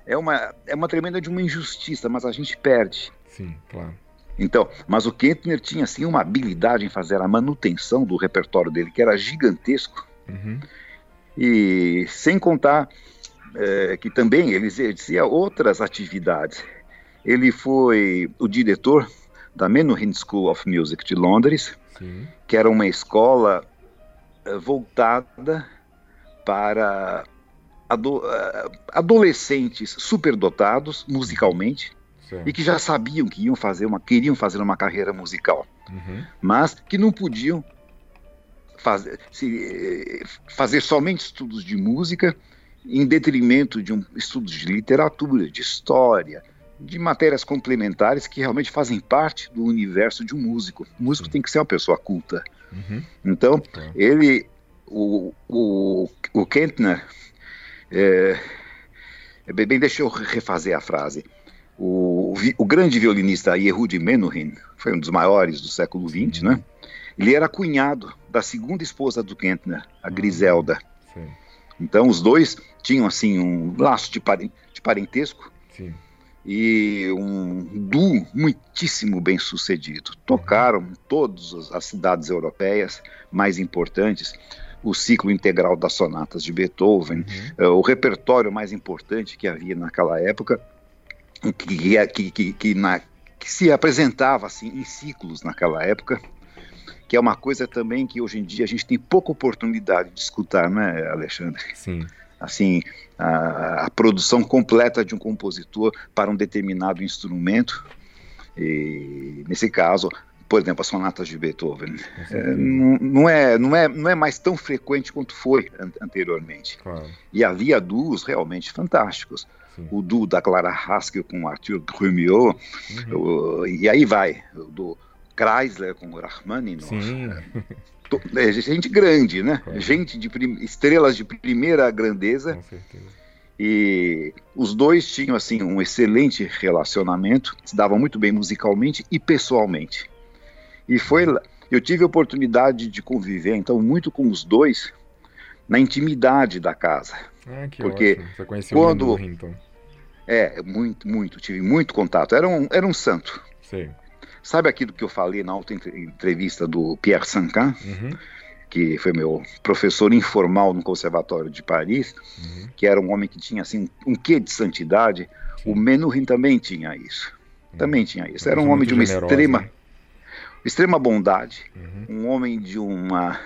é uma é uma tremenda de uma injustiça, mas a gente perde. Sim, claro. Então, mas o Kentner tinha assim uma habilidade em fazer a manutenção do repertório dele, que era gigantesco. Uhum. E sem contar é, que também ele exercia outras atividades. Ele foi o diretor da Menuhin School of Music de Londres, Sim. que era uma escola uh, voltada para ado uh, adolescentes superdotados musicalmente e que já sabiam que iam fazer uma queriam fazer uma carreira musical, uhum. mas que não podiam fazer, se, eh, fazer somente estudos de música em detrimento de um estudos de literatura, de história, de matérias complementares que realmente fazem parte do universo de um músico. O músico Sim. tem que ser uma pessoa culta. Uhum. Então, tá. ele, o, o, o Kentner, é, bem, deixa eu refazer a frase. O, o grande violinista Yehudi Menuhin foi um dos maiores do século XX, né? Ele era cunhado da segunda esposa do Kentner, a Griselda. Sim. Então, os dois tinham assim um laço de, parentesco. Sim e um duo muitíssimo bem sucedido. Tocaram em todas as cidades europeias mais importantes, o ciclo integral das sonatas de Beethoven, uhum. Eh, o repertório mais importante que havia naquela época, que, que, que, que, na, que se apresentava assim em ciclos naquela época, que é uma coisa também que hoje em dia a gente tem pouca oportunidade de escutar, né, Alexandre? Sim assim a, a, produção completa de um compositor para um determinado instrumento. E nesse caso, por exemplo, as sonatas de Beethoven, é, não, não, é, não, é, não é mais tão frequente quanto foi an anteriormente. Claro. E havia duos realmente fantásticos. Sim. O duo da Clara Haskell com Arthur Grumiaux, uhum. e aí vai, do Chrysler com o Rachmaninoff. Sim. é, gente grande, né? Claro. Gente de estrelas de primeira grandeza. Com certeza. E os dois tinham assim um excelente relacionamento, se davam muito bem musicalmente e pessoalmente. E foi eu tive a oportunidade de conviver então muito com os dois na intimidade da casa. Ah, que porque ótimo. Você conheceu quando o então. É, muito, muito, tive muito contato. Era um, era um santo. Sim. Sabe aquilo que eu falei na outra entrevista do Pierre Sancan, uhum. que foi meu professor informal no Conservatório de Paris, uhum. que era um homem que tinha assim um quê de santidade? Sim. O Menuhin também tinha isso. Uhum. Também tinha isso. Era um homem de uma generosa, extrema, né? Extrema bondade, uhum. um homem de uma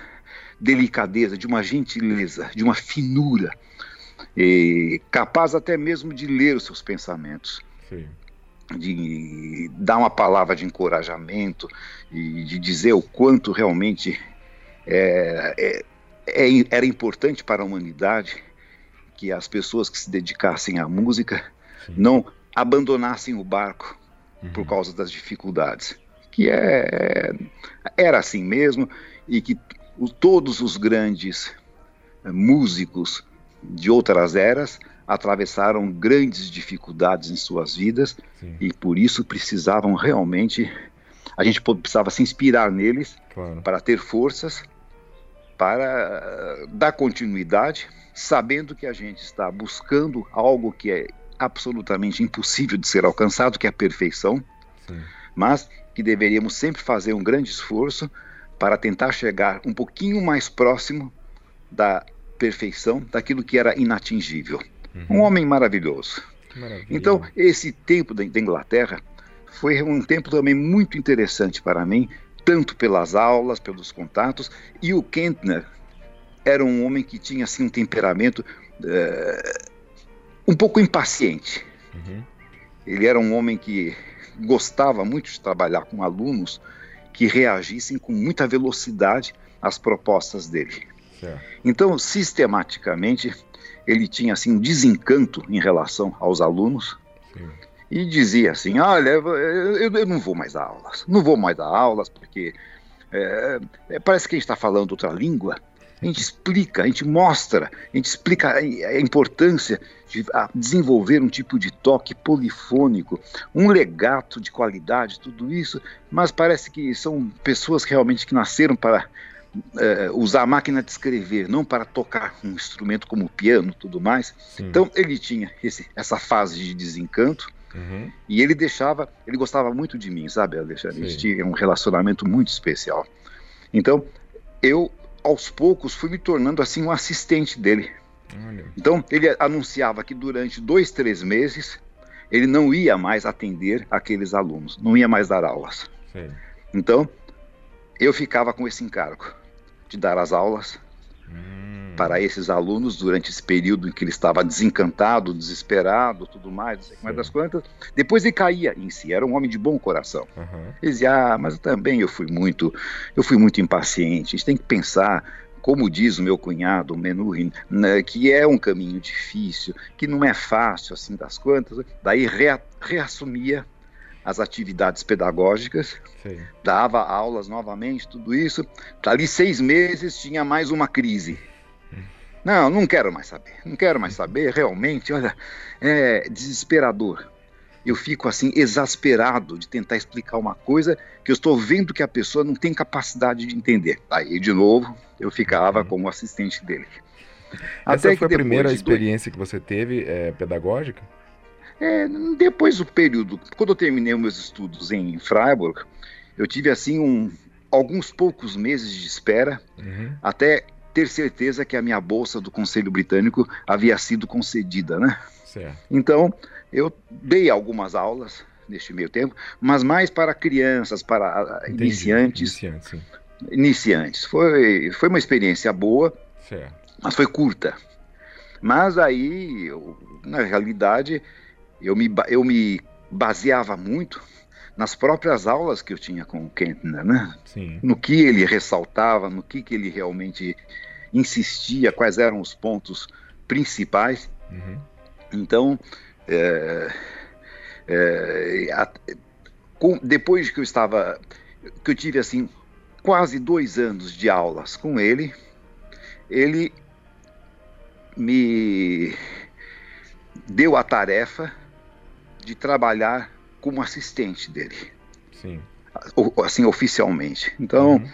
delicadeza, de uma gentileza, de uma finura, e capaz até mesmo de ler os seus pensamentos. Sim de dar uma palavra de encorajamento e de dizer o quanto realmente é, é, é, era importante para a humanidade que as pessoas que se dedicassem à música Sim. não abandonassem o barco uhum. por causa das dificuldades, que é, era assim mesmo e que o, todos os grandes músicos de outras eras atravessaram grandes dificuldades em suas vidas Sim. e por isso precisavam realmente a gente precisava se inspirar neles claro. para ter forças para eh, dar continuidade, sabendo que a gente está buscando algo que é absolutamente impossível de ser alcançado, que é a perfeição, Sim. mas que deveríamos sempre fazer um grande esforço para tentar chegar um pouquinho mais próximo da perfeição, daquilo que era inatingível. Uhum. Um homem maravilhoso. Então, esse tempo da, da Inglaterra foi um tempo também muito interessante para mim, tanto pelas aulas, pelos contatos, e o Kentner era um homem que tinha assim um temperamento uh, um pouco impaciente. Uhum. Ele era um homem que gostava muito de trabalhar com alunos que reagissem com muita velocidade às propostas dele. Certo. Então, sistematicamente, ele tinha assim um desencanto em relação aos alunos Sim. e dizia assim, olha, eu, eu, não vou mais dar aulas, não vou mais dar aulas porque é, parece que a gente está falando outra língua. A gente explica, a gente mostra, a gente explica a importância de desenvolver um tipo de toque polifônico, um legato de qualidade, tudo isso, mas parece que são pessoas realmente que nasceram para é, usar a máquina de escrever, não para tocar um instrumento como o piano tudo mais. Sim. Então ele tinha esse, essa fase de desencanto, Uhum. E ele deixava, ele gostava muito de mim, sabe, Alexandre? A gente tinha um relacionamento muito especial. Então, eu, aos poucos, fui me tornando assim um assistente dele. Olha. Então, ele anunciava que durante dois, três meses, ele não ia mais atender aqueles alunos, não ia mais dar aulas. Sim. Então, eu ficava com esse encargo de dar as aulas, hum para esses alunos durante esse período em que ele estava desencantado, desesperado, tudo mais, não sei mais das quantas. Depois ele caía em si, era um homem de bom coração. Uhum. Ele dizia, ah, mas também eu fui muito, eu fui muito impaciente. A gente tem que pensar como diz o meu cunhado, Menuhin, né, que é um caminho difícil, que não é fácil assim das quantas. Daí rea, reassumia as atividades pedagógicas, Sim. dava aulas novamente, tudo isso. Dali seis meses tinha mais uma crise. Não, não quero mais saber. Não quero mais saber. Realmente, olha, é desesperador. Eu fico assim exasperado de tentar explicar uma coisa que eu estou vendo que a pessoa não tem capacidade de entender. Aí, de novo, eu ficava uhum. como assistente dele. Essa Até foi a primeira experiência dois... que você teve é, pedagógica? É, depois do período, quando eu terminei meus estudos em Freiburg, eu tive assim um, alguns poucos meses de espera uhum. até ter certeza que a minha bolsa do Conselho Britânico havia sido concedida, né? Certo. Então, eu dei algumas aulas neste meio tempo, mas mais para crianças, para Entendi. iniciantes. Iniciantes, iniciantes. Foi, foi uma experiência boa, certo. mas foi curta. Mas aí, eu, na realidade, eu me, eu me baseava muito nas próprias aulas que eu tinha com o Kentner, né? Sim. No que ele ressaltava, no que, que ele realmente insistia, quais eram os pontos principais. Uhum. Então, é, é, a, com, depois que eu estava, que eu tive assim quase dois anos de aulas com ele, ele me deu a tarefa de trabalhar como assistente dele. Sim. Assim, oficialmente. Então, uhum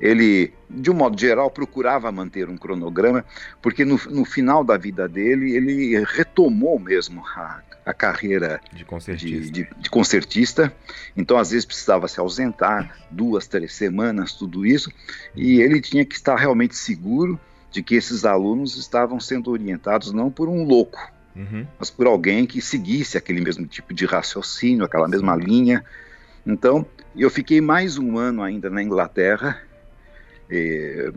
ele, de um modo geral, procurava manter um cronograma, porque no, no final da vida dele, ele retomou mesmo a, a carreira de concertista. De, de, de concertista. Então, às vezes, precisava se ausentar duas, três semanas, tudo isso, e ele tinha que estar realmente seguro de que esses alunos estavam sendo orientados não por um louco, uhum. mas por alguém que seguisse aquele mesmo tipo de raciocínio, aquela mesma linha. Então, eu fiquei mais um ano ainda na Inglaterra, eh,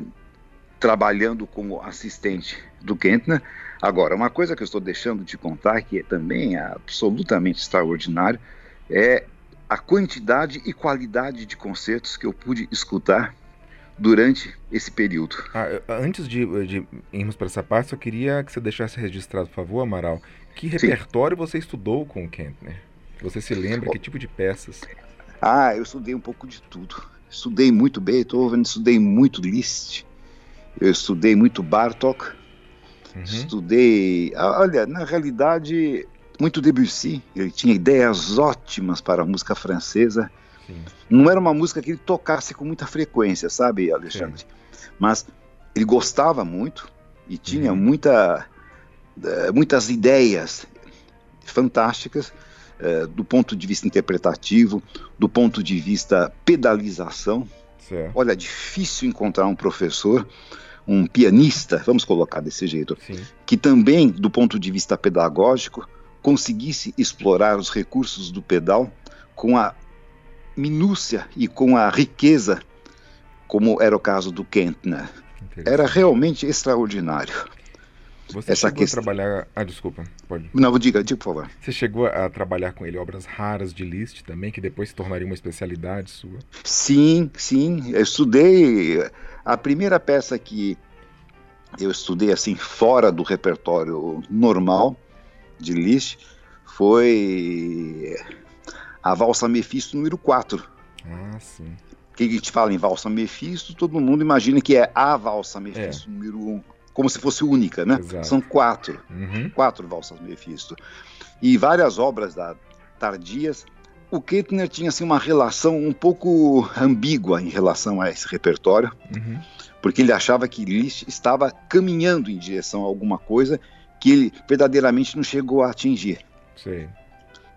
trabalhando como assistente do Kentner. Agora, uma coisa que eu estou deixando de contar, que é também absolutamente extraordinário, é a quantidade e qualidade de concertos que eu pude escutar durante esse período. Ah, antes de, de irmos para essa parte, eu queria que você deixasse registrado, por favor, Amaral, que repertório Sim. você estudou com o Kentner? Você se lembra? Que tipo de peças? Ah, eu estudei um pouco de tudo. Estudei muito Beethoven, estudei muito Liszt, eu estudei muito Bartok, uhum. estudei. Olha, na realidade, muito Debussy. Ele tinha ideias ótimas para a música francesa. Sim. Não era uma música que ele tocasse com muita frequência, sabe, Alexandre? Sim. Mas ele gostava muito e tinha uhum. muita, eh, muitas ideias fantásticas é, do ponto de vista interpretativo, do ponto de vista pedalização. Certo. Olha, difícil encontrar um professor, um pianista, vamos colocar desse jeito, Sim. que também, do ponto de vista pedagógico, conseguisse explorar os recursos do pedal com a minúcia e com a riqueza, como era o caso do Kentner. Era realmente extraordinário. Você essa chegou questão... a trabalhar. Ah, desculpa, pode. Não, diga, diga, por favor. Você chegou a trabalhar com ele obras raras de Liszt também, que depois se tornaria uma especialidade sua? Sim, sim. Eu estudei. A primeira peça que eu estudei assim, fora do repertório normal de Liszt, foi a Valsa Mephisto número 4. Ah, sim. que a gente fala em valsa Mephisto, todo mundo imagina que é a valsa Mephisto é. número um, como se fosse única, né? Exato. São quatro, uhum. quatro valsas Mephisto. E várias obras da, tardias. O Kettner tinha assim, uma relação um pouco ambígua em relação a esse repertório, uhum. porque ele achava que Liszt estava caminhando em direção a alguma coisa que ele verdadeiramente não chegou a atingir. Sim.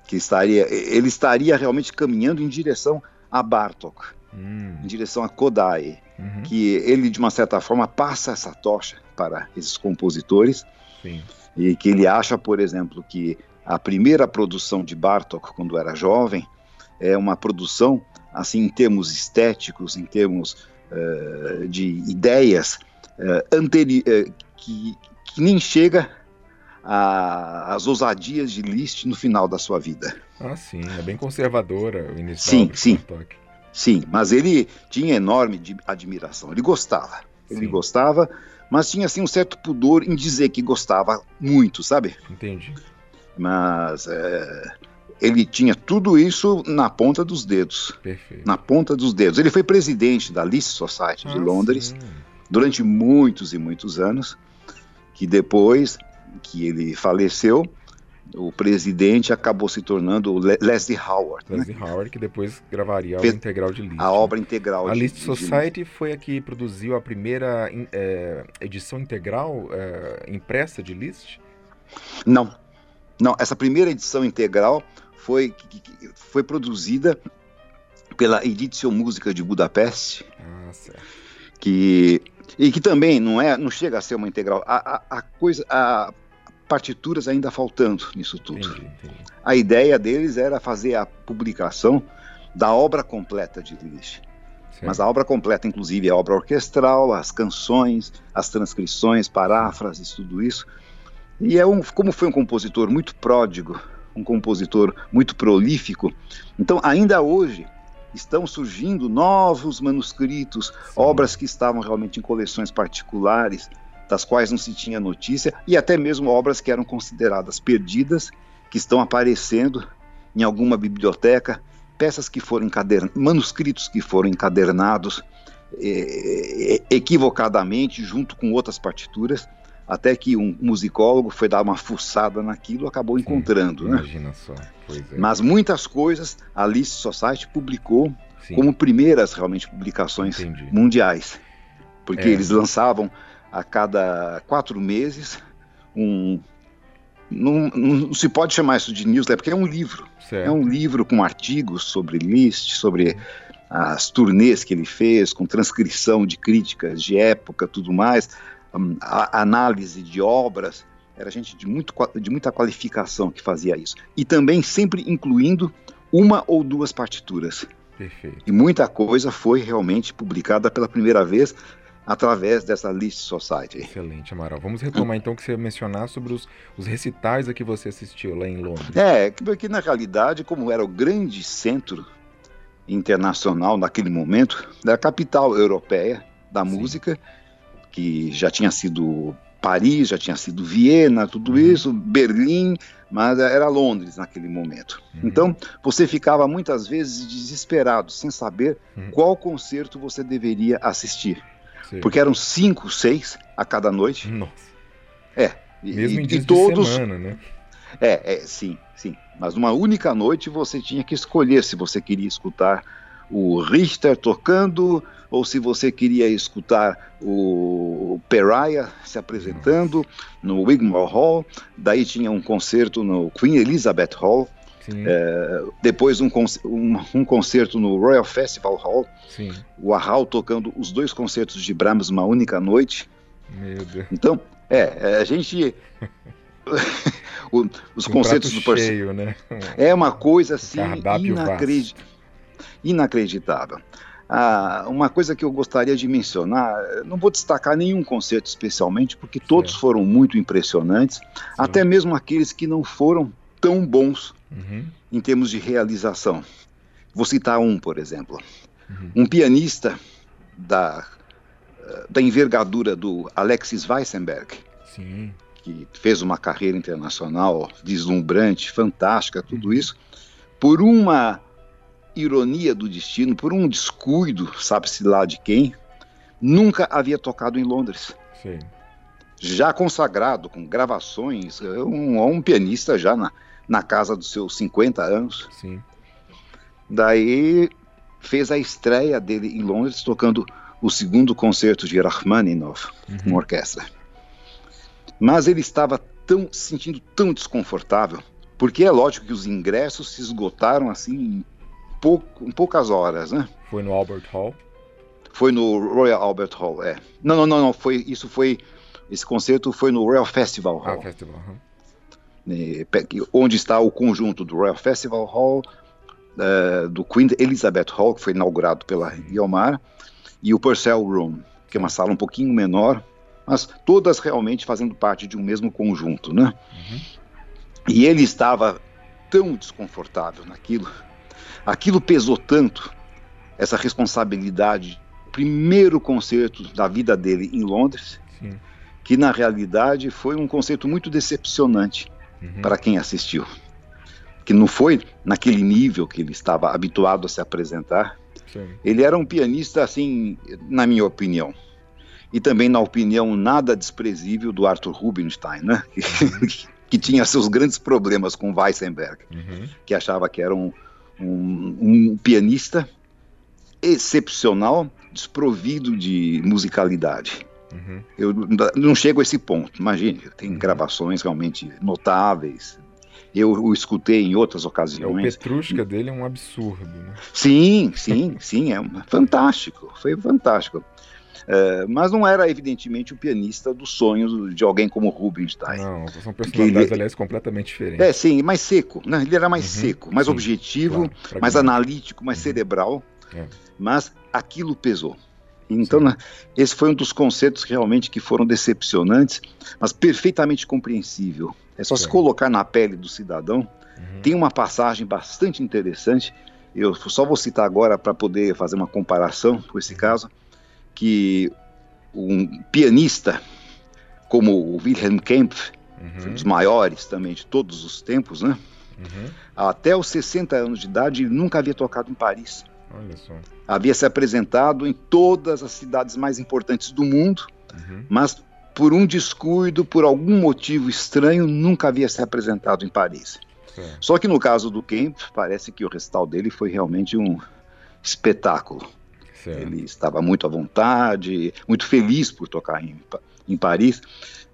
Que estaria, ele estaria realmente caminhando em direção a Bartok hum. em direção a Kodai, uhum. que ele de uma certa forma passa essa tocha para esses compositores Sim. e que ele acha, por exemplo, que a primeira produção de Bartok quando era jovem é uma produção assim em termos estéticos, em termos uh, de ideias uh, anteri uh, que, que nem chega às ousadias de Liszt no final da sua vida. Ah, sim, é bem conservadora o início sim, da sim. Sim, mas ele tinha enorme admiração. Ele gostava. Ele Sim. gostava, mas tinha assim um certo pudor em dizer que gostava muito, sabe? Entendi. Mas é, ele tinha tudo isso na ponta dos dedos. Perfeito. Na ponta dos dedos. Ele foi presidente da Liszt Society ah, de Londres sim. durante muitos e muitos anos, que depois que ele faleceu, o presidente acabou se tornando Leslie Howard. Né? Leslie né? Howard, que depois gravaria a obra integral de Liszt. A obra integral a de Liszt Society de... foi a que produziu a primeira é, edição integral é, impressa de Liszt? Não. Não, essa primeira edição integral foi, foi produzida pela Editio Música de Budapeste. Ah, certo. Que, e que também não é, não chega a ser uma integral. A, a, a coisa, a partituras ainda faltando nisso tudo. Entendi, entendi. A ideia deles era fazer a publicação da obra completa de Liszt. Mas a obra completa, inclusive, a obra orquestral, as canções, as transcrições, paráfrases, tudo isso. E é um, como foi um compositor muito pródigo, um compositor muito prolífico, então ainda hoje estão surgindo novos manuscritos, Sim. obras que estavam realmente em coleções particulares, das quais não se tinha notícia, e até mesmo obras que eram consideradas perdidas, que estão aparecendo em alguma biblioteca, peças que foram encadernadas, manuscritos que foram encadernados é, equivocadamente junto com outras partituras, até que um musicólogo foi dar uma fuçada naquilo e acabou Sim, encontrando. Né? Imagina né? só. É. Mas muitas coisas a Liszt Society publicou Sim. como primeiras realmente publicações Entendi. mundiais. Porque é. eles lançavam a cada quatro meses um. Não, não, se pode chamar isso de newsletter, porque é um livro. Certo. É um livro com artigos sobre Liszt, sobre as turnês que ele fez, com transcrição de críticas de época, tudo mais, hum, a, análise de obras. Era gente de, muito, de muita qualificação que fazia isso. E também sempre incluindo uma ou duas partituras. Perfeito. E muita coisa foi realmente publicada pela primeira vez através dessa List Society. Excelente, Amaral. Vamos retomar então o que você mencionar sobre os, os recitais a que você assistiu lá em Londres. É, porque na realidade, como era o grande centro internacional naquele momento, da capital europeia da Sim. música, que já tinha sido Paris, já tinha sido Viena, tudo uhum. isso, Berlim, mas era Londres naquele momento. Uhum. Então, você ficava muitas vezes desesperado, sem saber uhum. qual concerto você deveria assistir. Sim. Porque eram cinco, seis a cada noite. Nossa. É. Mesmo e, em dias e todos. Semana, né? É, é, sim, sim. Mas numa única noite você tinha que escolher se você queria escutar o Richter tocando ou se você queria escutar o Pariah se apresentando no Wigmore Hall. Daí tinha um concerto no Queen Elizabeth Hall. É, depois um, um, um, concerto no Royal Festival Hall. Sim. O Arral tocando os dois concertos de Brahms uma única noite. Meu Deus. Então, é, é a gente. <laughs> o, os um concertos do cheio, né? É uma coisa assim inacredi... inacreditável. Ah, uma coisa que eu gostaria de mencionar, não vou destacar nenhum concerto especialmente, porque todos foram muito impressionantes, Sim. até mesmo aqueles que não foram tão bons uhum. em termos de realização. Vou citar um, por exemplo. Uhum. Um pianista da, da envergadura do Alexis Weissenberg, Sim. que fez uma carreira internacional deslumbrante, fantástica, tudo uhum. isso, por uma ironia do destino, por um descuido, sabe-se lá de quem, nunca havia tocado em Londres. Sim. Já consagrado, com gravações, é um, um pianista já na, na casa dos seus 50 anos. Sim. Daí fez a estreia dele em Londres tocando o segundo concerto de Rachmaninoff uhum. com orquestra. Mas ele estava tão sentindo tão desconfortável, porque é lógico que os ingressos se esgotaram assim em, pouco, em poucas horas, né? Foi no Albert Hall? Foi no Royal Albert Hall, é. Não, não, não, não foi, isso foi, esse concerto foi no Royal Festival Hall. Ah, Festival, uhum. Onde está o conjunto do Royal Festival Hall, uh, do Queen Elizabeth Hall, que foi inaugurado pela Guiomar, e o Purcell Room, que é uma sala um pouquinho menor, mas todas realmente fazendo parte de um mesmo conjunto, né? Uhum. E ele estava tão desconfortável naquilo, aquilo pesou tanto, essa responsabilidade, primeiro concerto da vida dele em Londres, Sim. que na realidade foi um concerto muito decepcionante uhum. para quem assistiu. Que não foi naquele nível que ele estava habituado a se apresentar. Sim. Ele era um pianista, assim, na minha opinião, e também na opinião nada desprezível do Arthur Rubinstein, né? Uhum. <laughs> que tinha seus grandes problemas com Weissenberg, uhum. que achava que era um, um, um, pianista excepcional, desprovido de musicalidade. Uhum. Eu não chego a esse ponto, imagine, tem uhum. gravações realmente notáveis. Eu o escutei em outras ocasiões. É, o Petrushka dele é um absurdo. Né? Sim, sim, <laughs> sim, é fantástico, foi fantástico. É, mas não era, evidentemente, o pianista dos sonhos de alguém como Rubinstein. Não, são personalidades, ele, aliás, completamente diferentes. É, sim, mais seco. Né? Ele era mais uhum, seco, mais sim, objetivo, claro, mais analítico, mais uhum. cerebral. É. Mas aquilo pesou. Então, né, esse foi um dos conceitos realmente que foram decepcionantes, mas perfeitamente compreensível. É só se colocar na pele do cidadão. Uhum. Tem uma passagem bastante interessante. Eu só vou citar agora para poder fazer uma comparação com esse uhum. caso que um pianista como o Wilhelm Kempf, uhum. um dos maiores também de todos os tempos, né? Uhum. Até os 60 anos de idade, ele nunca havia tocado em Paris. Havia se apresentado em todas as cidades mais importantes do mundo, uhum. mas por um descuido, por algum motivo estranho, nunca havia se apresentado em Paris. Só que no caso do Kempf, parece que o recital dele foi realmente um espetáculo. Certo. Ele estava muito à vontade, muito feliz por tocar em, em Paris.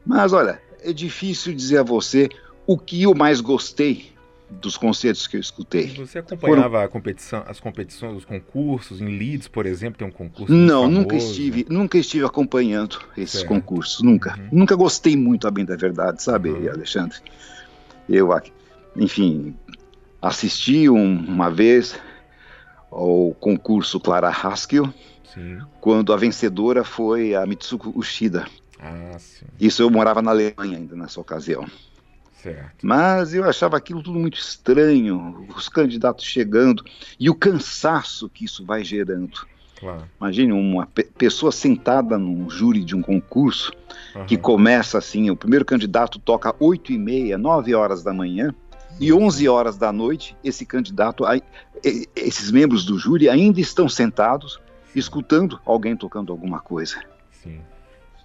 Mas olha, é difícil dizer a você o que eu mais gostei dos concertos que eu escutei. Você acompanhava Foram... a competição, as competições, os concursos em Leeds, por exemplo, tem um concurso Não, nunca estive, nunca estive acompanhando esses certo. concursos, nunca. Uhum. Nunca gostei muito, a bem da verdade, sabe, uhum. Alexandre? Eu, enfim, assisti um, uma vez ao concurso Clara Haskell, sim. quando a vencedora foi a Mitsuko Ushida. Ah, Isso eu morava na Alemanha ainda nessa ocasião. Certo. Mas eu achava aquilo tudo muito estranho, os candidatos chegando e o cansaço que isso vai gerando. Claro. Imagine uma pe pessoa sentada num júri de um concurso uhum. que começa assim, o primeiro candidato toca 8 e meia, 9 horas da manhã, e 11 horas da noite, esse candidato, esses membros do júri ainda estão sentados escutando alguém tocando alguma coisa. Sim.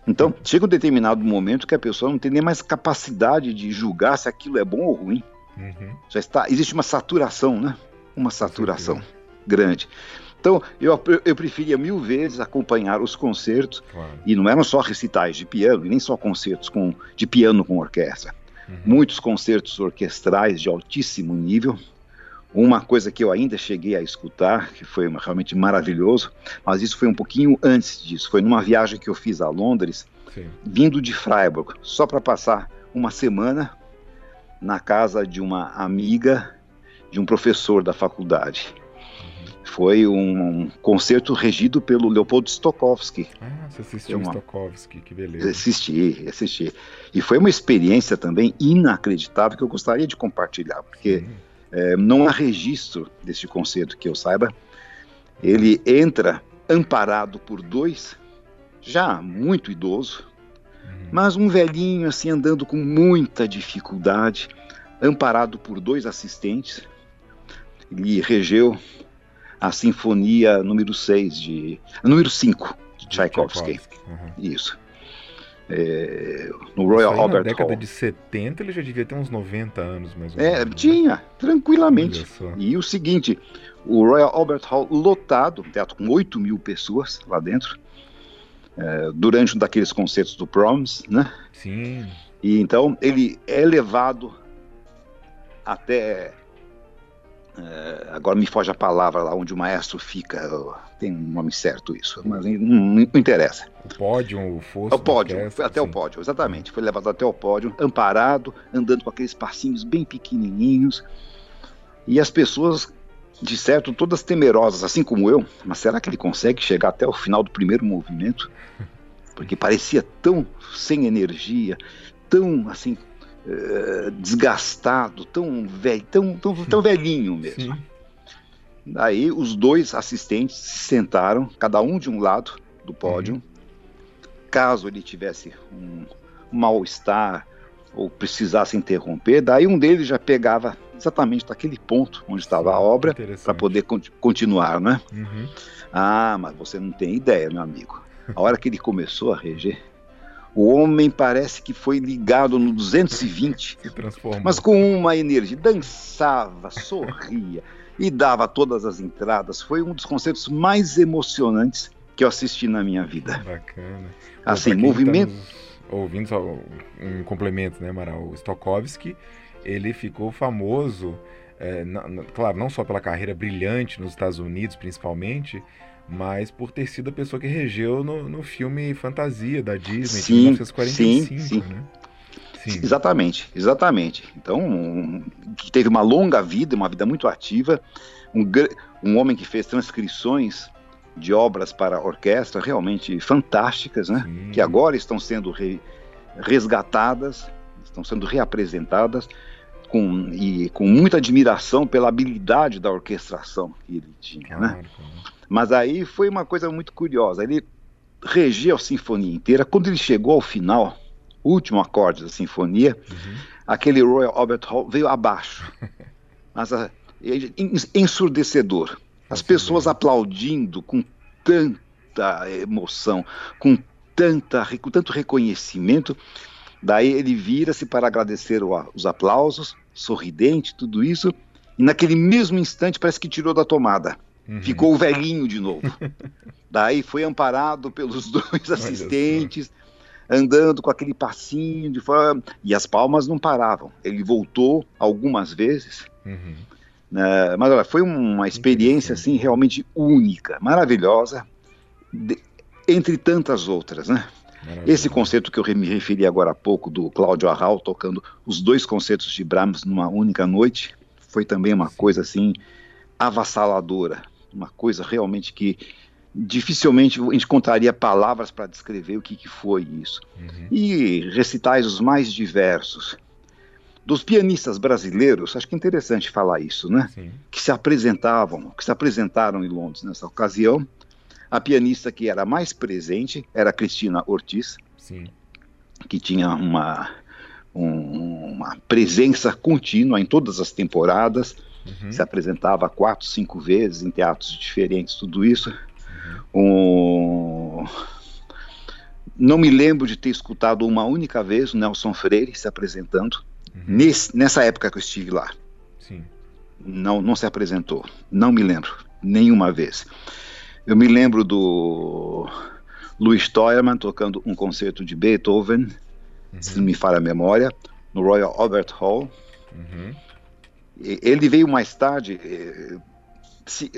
Então, chega um determinado momento que a pessoa não tem nem mais capacidade de julgar se aquilo é bom ou ruim. Uhum. Já está, existe uma saturação, né? Uma saturação grande. Então, eu, eu preferia mil vezes acompanhar os concertos, claro. e não eram só recitais de piano, e nem só concertos com, de piano com orquestra uhum. muitos concertos orquestrais de altíssimo nível. Uma coisa que eu ainda cheguei a escutar, que foi realmente maravilhoso, mas isso foi um pouquinho antes disso. Foi numa viagem que eu fiz a Londres, Sim. vindo de Freiburg, só para passar uma semana na casa de uma amiga de um professor da faculdade. Foi um concerto regido pelo Leopoldo Stokowski. Ah, você assistiu uma... Stokowski, que beleza. Assisti, assisti. E foi uma experiência também inacreditável que eu gostaria de compartilhar, porque é, não há registro deste concerto que eu saiba. Ele entra amparado por dois, já muito idoso, uhum. mas um velhinho assim andando com muita dificuldade, amparado por dois assistentes. Ele regeu a Sinfonia número 6 de. número 5 de Tchaikovsky. Uhum. Isso. É, no Royal Isso aí, Albert Na década Hall. de 70 ele já devia ter uns 90 anos mais ou É, menos. né? tinha, tranquilamente. E o seguinte, o Royal Albert Hall lotado, um teatro com 8 mil pessoas lá dentro, é, durante um daqueles concertos do Proms, né? Sim. E então ele é levado até. é, agora me foge a palavra lá onde o maestro fica, tem um nome certo isso, mas não, não interessa. O pódio, o fosso. É o pódio, orquestra, foi até o sim. pódio, exatamente. Foi levado até o pódio, amparado, andando com aqueles passinhos bem pequenininhos. E as pessoas, de certo, todas temerosas, assim como eu, mas será que ele consegue chegar até o final do primeiro movimento? <laughs> Porque parecia tão sem energia, tão assim eh, desgastado, tão velho, tão, tão, tão <laughs> velhinho mesmo. Sim. Daí os dois assistentes se sentaram, cada um de um lado do pódio. Caso ele tivesse um mal-estar ou precisasse interromper, daí um deles já pegava exatamente daquele ponto onde estava a obra para poder con- continuar, né? Uhum. Ah, mas você não tem ideia, meu amigo. A hora que ele começou a reger, o homem parece que foi ligado no 220 <laughs> Se transformou. mas com uma energia, dançava, sorria e dava todas as entradas. Foi um dos concertos mais emocionantes que eu assisti na minha vida. Bacana. Assim, quem movimento. Tá ouvindo só um complemento, né, Amaral? O Stokowski, ele ficou famoso, é, na- na- claro, não só pela carreira brilhante nos Estados Unidos, principalmente, mas por ter sido a pessoa que regeu no, no filme Fantasia da Disney de Sim, 1945, sim, sim. né? Sim. Exatamente, exatamente. Então, um, que teve uma longa vida, uma vida muito ativa, um, um homem que fez transcrições de obras para orquestra realmente fantásticas, né? Sim. Que agora estão sendo re- resgatadas, estão sendo reapresentadas com, e com muita admiração pela habilidade da orquestração que ele tinha, né? Mas aí foi uma coisa muito curiosa. Ele regia a sinfonia inteira. Quando ele chegou ao final, último acorde da sinfonia, Uhum. aquele Royal Albert Hall veio abaixo. <laughs> Mas a, en- ensurdecedor. As pessoas aplaudindo com tanta emoção, com, tanta, com tanto reconhecimento. Daí ele vira-se para agradecer os aplausos, sorridente, tudo isso. E naquele mesmo instante parece que tirou da tomada. Uhum. Ficou velhinho de novo. <laughs> Daí foi amparado pelos dois assistentes, andando com aquele passinho de fora, e as palmas não paravam. Ele voltou algumas vezes, Uhum. né, mas olha, foi uma experiência assim realmente única, maravilhosa, de- entre tantas outras, né? Maravilha. Esse concerto que eu me referi agora há pouco do Cláudio Arral tocando os dois concertos de Brahms numa única noite, foi também uma coisa assim avassaladora, uma coisa realmente que dificilmente a gente encontraria palavras para descrever o que, que foi isso. Uhum. E recitais os mais diversos. Dos pianistas brasileiros, acho que é interessante falar isso, né? Sim. Que se apresentavam, que se apresentaram em Londres nessa ocasião. A pianista que era mais presente era Cristina Ortiz, Sim. que tinha uma, um- uma presença contínua em todas as temporadas, Uhum. se apresentava quatro, cinco vezes em teatros diferentes, tudo isso. Um- Não me lembro de ter escutado uma única vez o Nelson Freire se apresentando, Uhum. nesse- nessa época que eu estive lá. Sim. Não, não se apresentou, não me lembro, nenhuma vez. Eu me lembro do Louis Steuermann tocando um concerto de Beethoven, se não me falha a memória, no Royal Albert Hall. Uhum. Ele veio mais tarde, eh, se-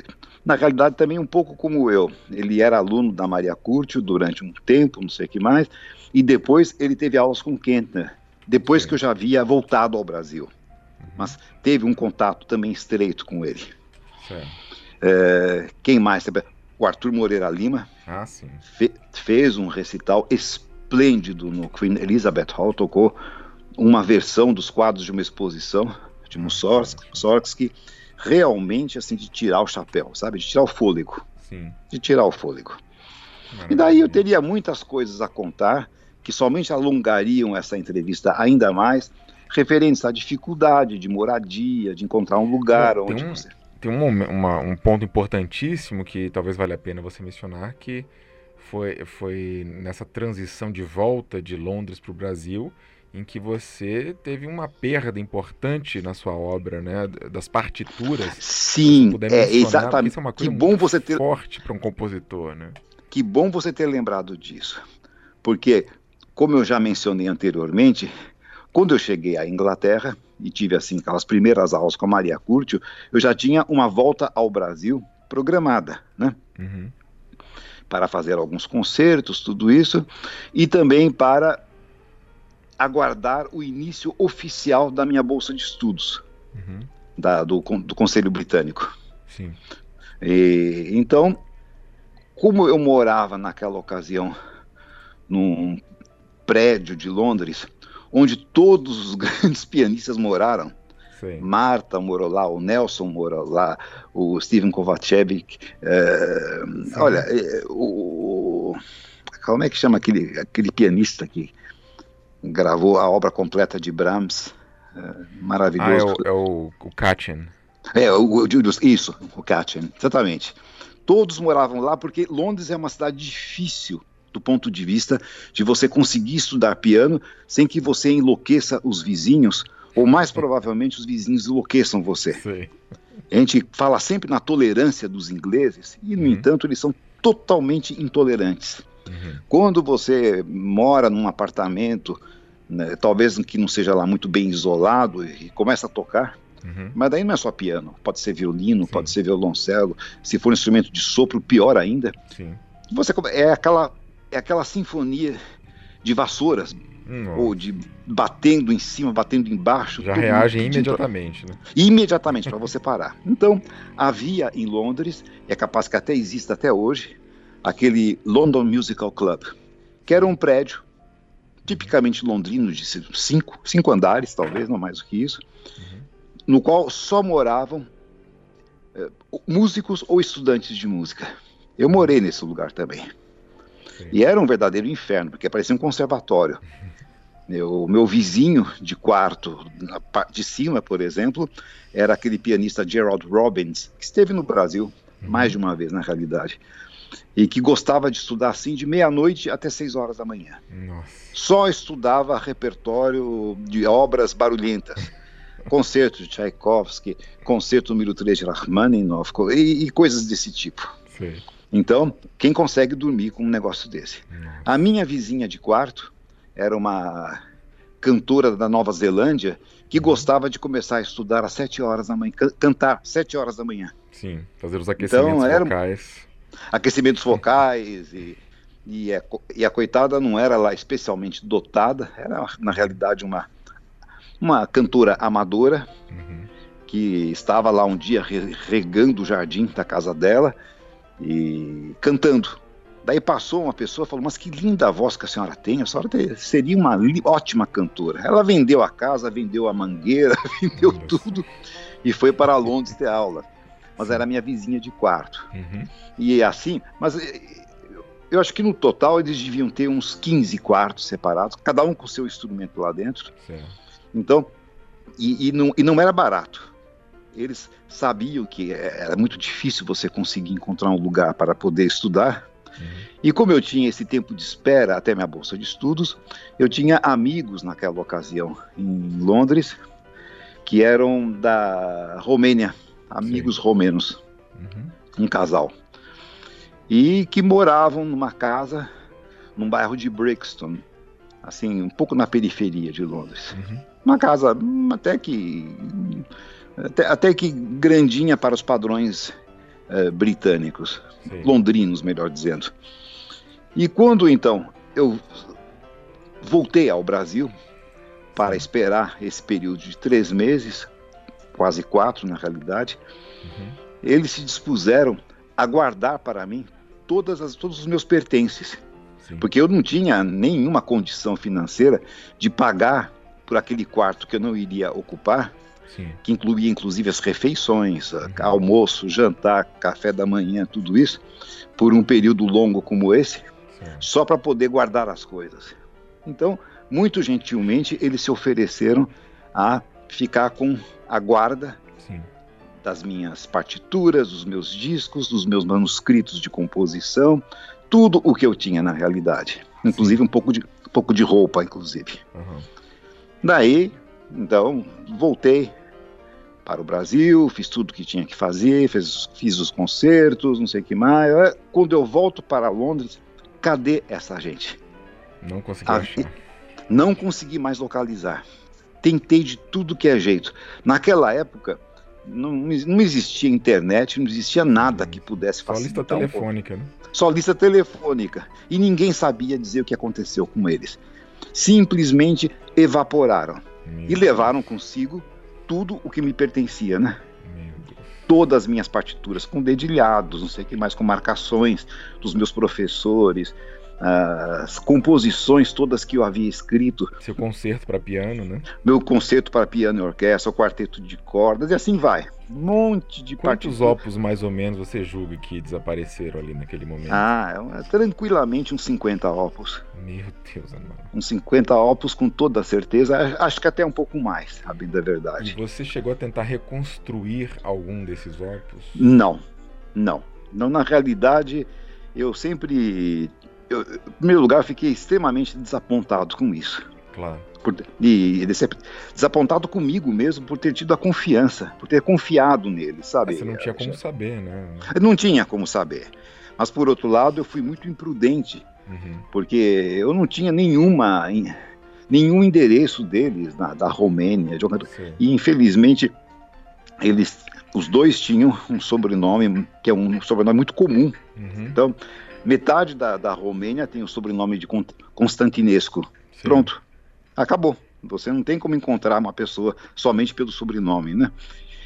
na realidade também um pouco como eu. Ele era aluno da Maria Curcio durante um tempo, não sei o que mais, e depois ele teve aulas com Kentner, depois que eu já havia voltado ao Brasil. Mas teve um contato também estreito com ele. Eh, quem mais? O Arthur Moreira Lima Ah, fe- fez um recital esplêndido no Queen Elizabeth Hall, tocou uma versão dos quadros de uma exposição de Mussorgsky, Mussorgsky, realmente assim de tirar o chapéu, sabe? De tirar o fôlego, Sim. de tirar o fôlego. E daí eu teria muitas coisas a contar que somente alongariam essa entrevista ainda mais, referentes à dificuldade de moradia, de encontrar um lugar tem onde um- você. tem um, uma, um ponto importantíssimo que talvez valha a pena você mencionar, que foi, foi nessa transição de volta de Londres para o Brasil, em que você teve uma perda importante na sua obra, né, das partituras. Sim, é exatamente. Isso é uma coisa que bom você ter forte para um compositor, né? Que bom você ter lembrado disso, porque como eu já mencionei anteriormente, quando eu cheguei à Inglaterra e tive assim aquelas primeiras aulas com a Maria Curtio, eu já tinha uma volta ao Brasil programada, né? Uhum. Para fazer alguns concertos, tudo isso, e também para aguardar o início oficial da minha bolsa de estudos uhum. da, do, do, Conselho Britânico. Sim. E, então, como eu morava naquela ocasião num prédio de Londres, onde todos os <laughs> grandes pianistas moraram, Sim. Marta morou lá, o Nelson morou lá, o Steven Kovacevic. É, olha, é, o, como é que chama aquele, aquele pianista que gravou a obra completa de Brahms. É, maravilhoso. Ah, é o, é o, o Katchen. É, o, o, isso, o Katchen, exatamente. Todos moravam lá porque Londres é uma cidade difícil do ponto de vista de você conseguir estudar piano sem que você enlouqueça os vizinhos, ou mais provavelmente os vizinhos enlouqueçam você. Sim. A gente fala sempre na tolerância dos ingleses, e no uhum. entanto eles são totalmente intolerantes. Uhum. Quando você mora num apartamento, né, talvez que não seja lá muito bem isolado, e começa a tocar, uhum. mas daí não é só piano, pode ser violino, Sim. pode ser violoncelo, se for um instrumento de sopro, pior ainda. Sim. Você é aquela é aquela sinfonia de vassouras ou de batendo em cima, batendo embaixo. Já reagem imediatamente, pra... né? Imediatamente para você parar. Então havia em Londres, é capaz que até exista até hoje, aquele London Musical Club, que era um prédio tipicamente londrino de cinco, cinco andares, talvez, não mais do que isso, uhum. no qual só moravam é, músicos ou estudantes de música. Eu morei nesse lugar também. Sim. E era um verdadeiro inferno, porque parecia um conservatório. <laughs> O meu vizinho de quarto, na parte de cima, por exemplo, era aquele pianista Gerald Robbins, que esteve no Brasil uhum. mais de uma vez, na realidade e que gostava de estudar assim de meia-noite até seis horas da manhã. Nossa. Só estudava repertório de obras barulhentas. <laughs> Concerto de Tchaikovsky, concerto número 3 de Rachmaninoff e, e coisas desse tipo. Sim. Então, quem consegue dormir com um negócio desse? Nossa. A minha vizinha de quarto era uma cantora da Nova Zelândia que uhum. gostava de começar a estudar às sete horas da manhã, cantar às sete horas da manhã. Sim, fazer os aquecimentos então, era, vocais aquecimentos focais e, e, a, e a coitada não era lá especialmente dotada, era na realidade uma, uma cantora amadora uhum. que estava lá um dia regando o jardim da casa dela e cantando. Daí passou uma pessoa e falou: Mas que linda voz que a senhora tem, a senhora seria uma ótima cantora. Ela vendeu a casa, vendeu a mangueira, <laughs> vendeu tudo e foi para <laughs> Londres ter aula mas era minha vizinha de quarto. Uhum. E é assim, mas eh, eu acho que no total eles deviam ter uns 15 quartos separados, cada um com seu instrumento lá dentro. Sim. Então, e, e, não, e não era barato. Eles sabiam que era muito difícil você conseguir encontrar um lugar para poder estudar. Uhum. E como eu tinha esse tempo de espera até minha bolsa de estudos, eu tinha amigos naquela ocasião em Londres que eram da Romênia amigos Sim. romenos, uhum. um casal, e que moravam numa casa num bairro de Brixton, assim, um pouco na periferia de Londres. Uhum. Uma casa hum, até que até, até que grandinha para os padrões uh, britânicos, Sim. londrinos, melhor dizendo. E quando então eu voltei ao Brasil para esperar esse período de três meses, quase quatro na realidade, uhum. eles se dispuseram a guardar para mim todas as, todos os meus pertences. Sim. Porque eu não tinha nenhuma condição financeira de pagar por aquele quarto que eu não iria ocupar, Sim. que incluía inclusive as refeições, uhum. almoço, jantar, café da manhã, tudo isso, por um período longo como esse, Sim. só para poder guardar as coisas. Então, muito gentilmente, eles se ofereceram a ficar com a guarda das minhas partituras, dos meus discos, dos meus manuscritos de composição, tudo o que eu tinha na realidade, inclusive um pouco de, um pouco de roupa, inclusive. Uhum. Daí, então, voltei para o Brasil, fiz tudo o que tinha que fazer, fiz, fiz os concertos, não sei o que mais. É, quando eu volto para Londres, cadê essa gente? Não consegui achar. Não consegui mais localizar. Tentei de tudo que é jeito. Naquela época, não, não existia internet, não existia nada que pudesse facilitar. Só lista telefônica, um né? Só lista telefônica. E ninguém sabia dizer o que aconteceu com eles. Simplesmente evaporaram. Meu e levaram consigo tudo o que me pertencia, né? Todas as minhas partituras, com dedilhados, não sei o que mais, com marcações dos meus professores, as composições todas que eu havia escrito. Seu concerto para piano, né? Meu concerto para piano e orquestra, o quarteto de cordas, e assim vai. Um monte de Quantos opus, mais ou menos, você julga que desapareceram ali naquele momento? Ah, é tranquilamente uns 50 opus. Meu Deus, amado. Uns 50 opus com toda certeza, acho que até um pouco mais, a bem da verdade. E você chegou a tentar reconstruir algum desses opus? Não, não. Não, na realidade, eu sempre eu, em primeiro lugar, eu fiquei extremamente desapontado com isso. Claro. Por, e, desapontado comigo mesmo por ter tido a confiança, por ter confiado nele, sabe? Mas você não tinha como saber, né? Não tinha como saber. Mas por outro lado, eu fui muito imprudente, uhum. porque eu não tinha nenhuma nenhum endereço deles na, da Romênia, de, e infelizmente eles os dois tinham um sobrenome que é um sobrenome muito comum. Uhum. Então Metade da, da Romênia tem o sobrenome de Constantinesco. Sim. Pronto, acabou. Você não tem como encontrar uma pessoa somente pelo sobrenome, né?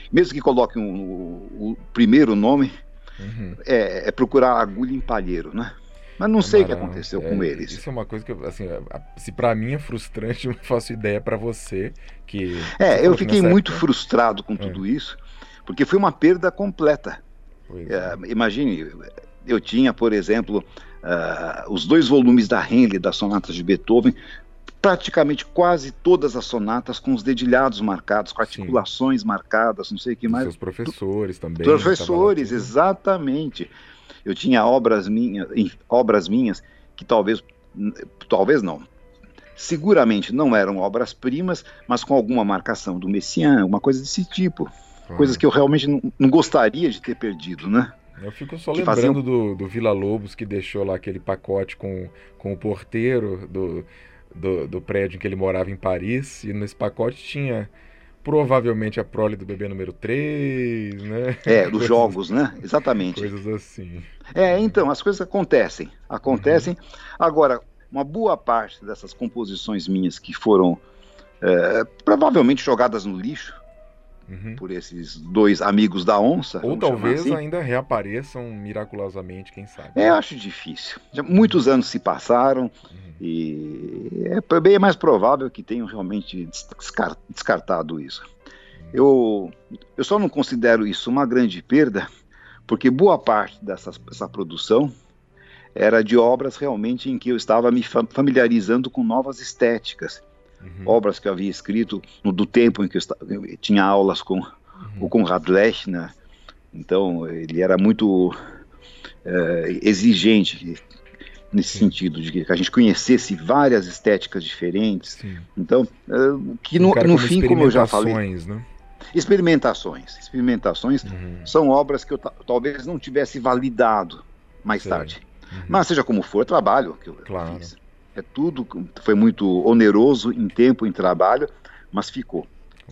Mesmo que coloque um, o, o primeiro nome, uhum. é, é, procurar agulha em palheiro, né? Mas não sei o que aconteceu é, com eles. Isso é uma coisa que, assim, se para mim é frustrante, <laughs> eu não faço ideia para você que. É, eu fiquei muito época... frustrado com é. tudo isso, porque foi uma perda completa. É, imagine, eu tinha, por exemplo, uh, os dois volumes da Henley, das sonatas de Beethoven, praticamente quase todas as sonatas com os dedilhados marcados, com articulações Sim. marcadas, não sei o que mais. Seus professores também. Professores, exatamente. Eu tinha obras minhas, obras minhas que talvez, talvez não, seguramente não eram obras-primas, mas com alguma marcação do Messiaen, uma coisa desse tipo. Coisas que eu realmente não, não gostaria de ter perdido, né? Eu fico só lembrando do, do Vila Lobos que deixou lá aquele pacote com, com o porteiro do, do, do prédio em que ele morava em Paris. E nesse pacote tinha provavelmente a prole do bebê número 3, né? É, <laughs> dos jogos, né? Exatamente. Coisas assim. É, então, as coisas acontecem. Acontecem. Uhum. Agora, uma boa parte dessas composições minhas que foram é, provavelmente jogadas no lixo, uhum. por esses dois amigos da onça. Ou talvez assim. ainda reapareçam miraculosamente, quem sabe. É, acho difícil. Já muitos anos se passaram uhum. e é bem mais provável que tenham realmente descartado isso. Uhum. Eu, eu só não considero isso uma grande perda, porque boa parte dessa, dessa produção era de obras realmente em que eu estava me familiarizando com novas estéticas uhum. obras que eu havia escrito no, do tempo em que eu, estava, eu tinha aulas com uhum. o Conrad Lechner. Então, ele era muito é, exigente nesse Sim. sentido, de que a gente conhecesse várias estéticas diferentes. Sim. Então, é, que no, no fim, como eu já falei. Né? Experimentações. Experimentações uhum. são obras que eu talvez não tivesse validado mais Sei. tarde. Uhum. Mas seja como for, trabalho que eu claro. fiz. É tudo foi muito oneroso em tempo, em trabalho, mas ficou.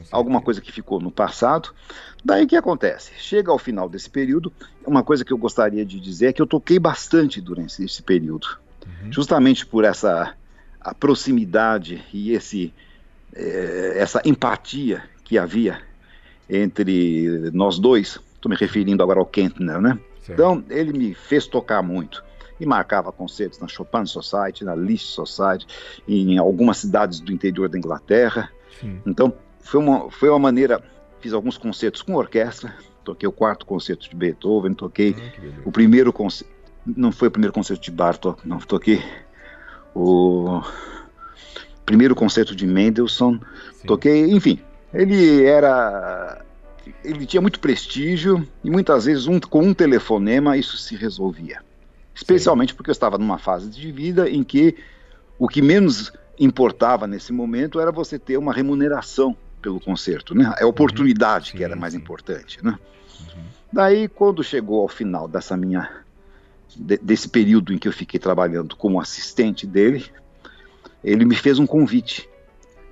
Alguma coisa que ficou no passado. Daí o que acontece? Chega ao final desse período, uma coisa que eu gostaria de dizer é que eu toquei bastante durante esse período. Uhum. Justamente por essa a proximidade e esse, é, essa empatia que havia entre nós dois. Estou me referindo agora ao Kentner, né? Certo. Então, ele me fez tocar muito e marcava concertos na Chopin Society, na Liszt Society, em algumas cidades do interior da Inglaterra. Sim. Então, foi uma, foi uma maneira. Fiz alguns concertos com orquestra, toquei o quarto concerto de Beethoven, toquei ah, o primeiro concerto. Não foi o primeiro concerto de Bartok, não, toquei o primeiro concerto de Mendelssohn, Sim. toquei, enfim, ele era ele tinha muito prestígio e muitas vezes um, com um telefonema isso se resolvia. Especialmente porque eu estava numa fase de vida em que o que menos importava nesse momento era você ter uma remuneração pelo concerto, né? É a oportunidade uhum. que era mais importante, né? Uhum. Daí, quando chegou ao final dessa minha de, desse período em que eu fiquei trabalhando como assistente dele, ele me fez um convite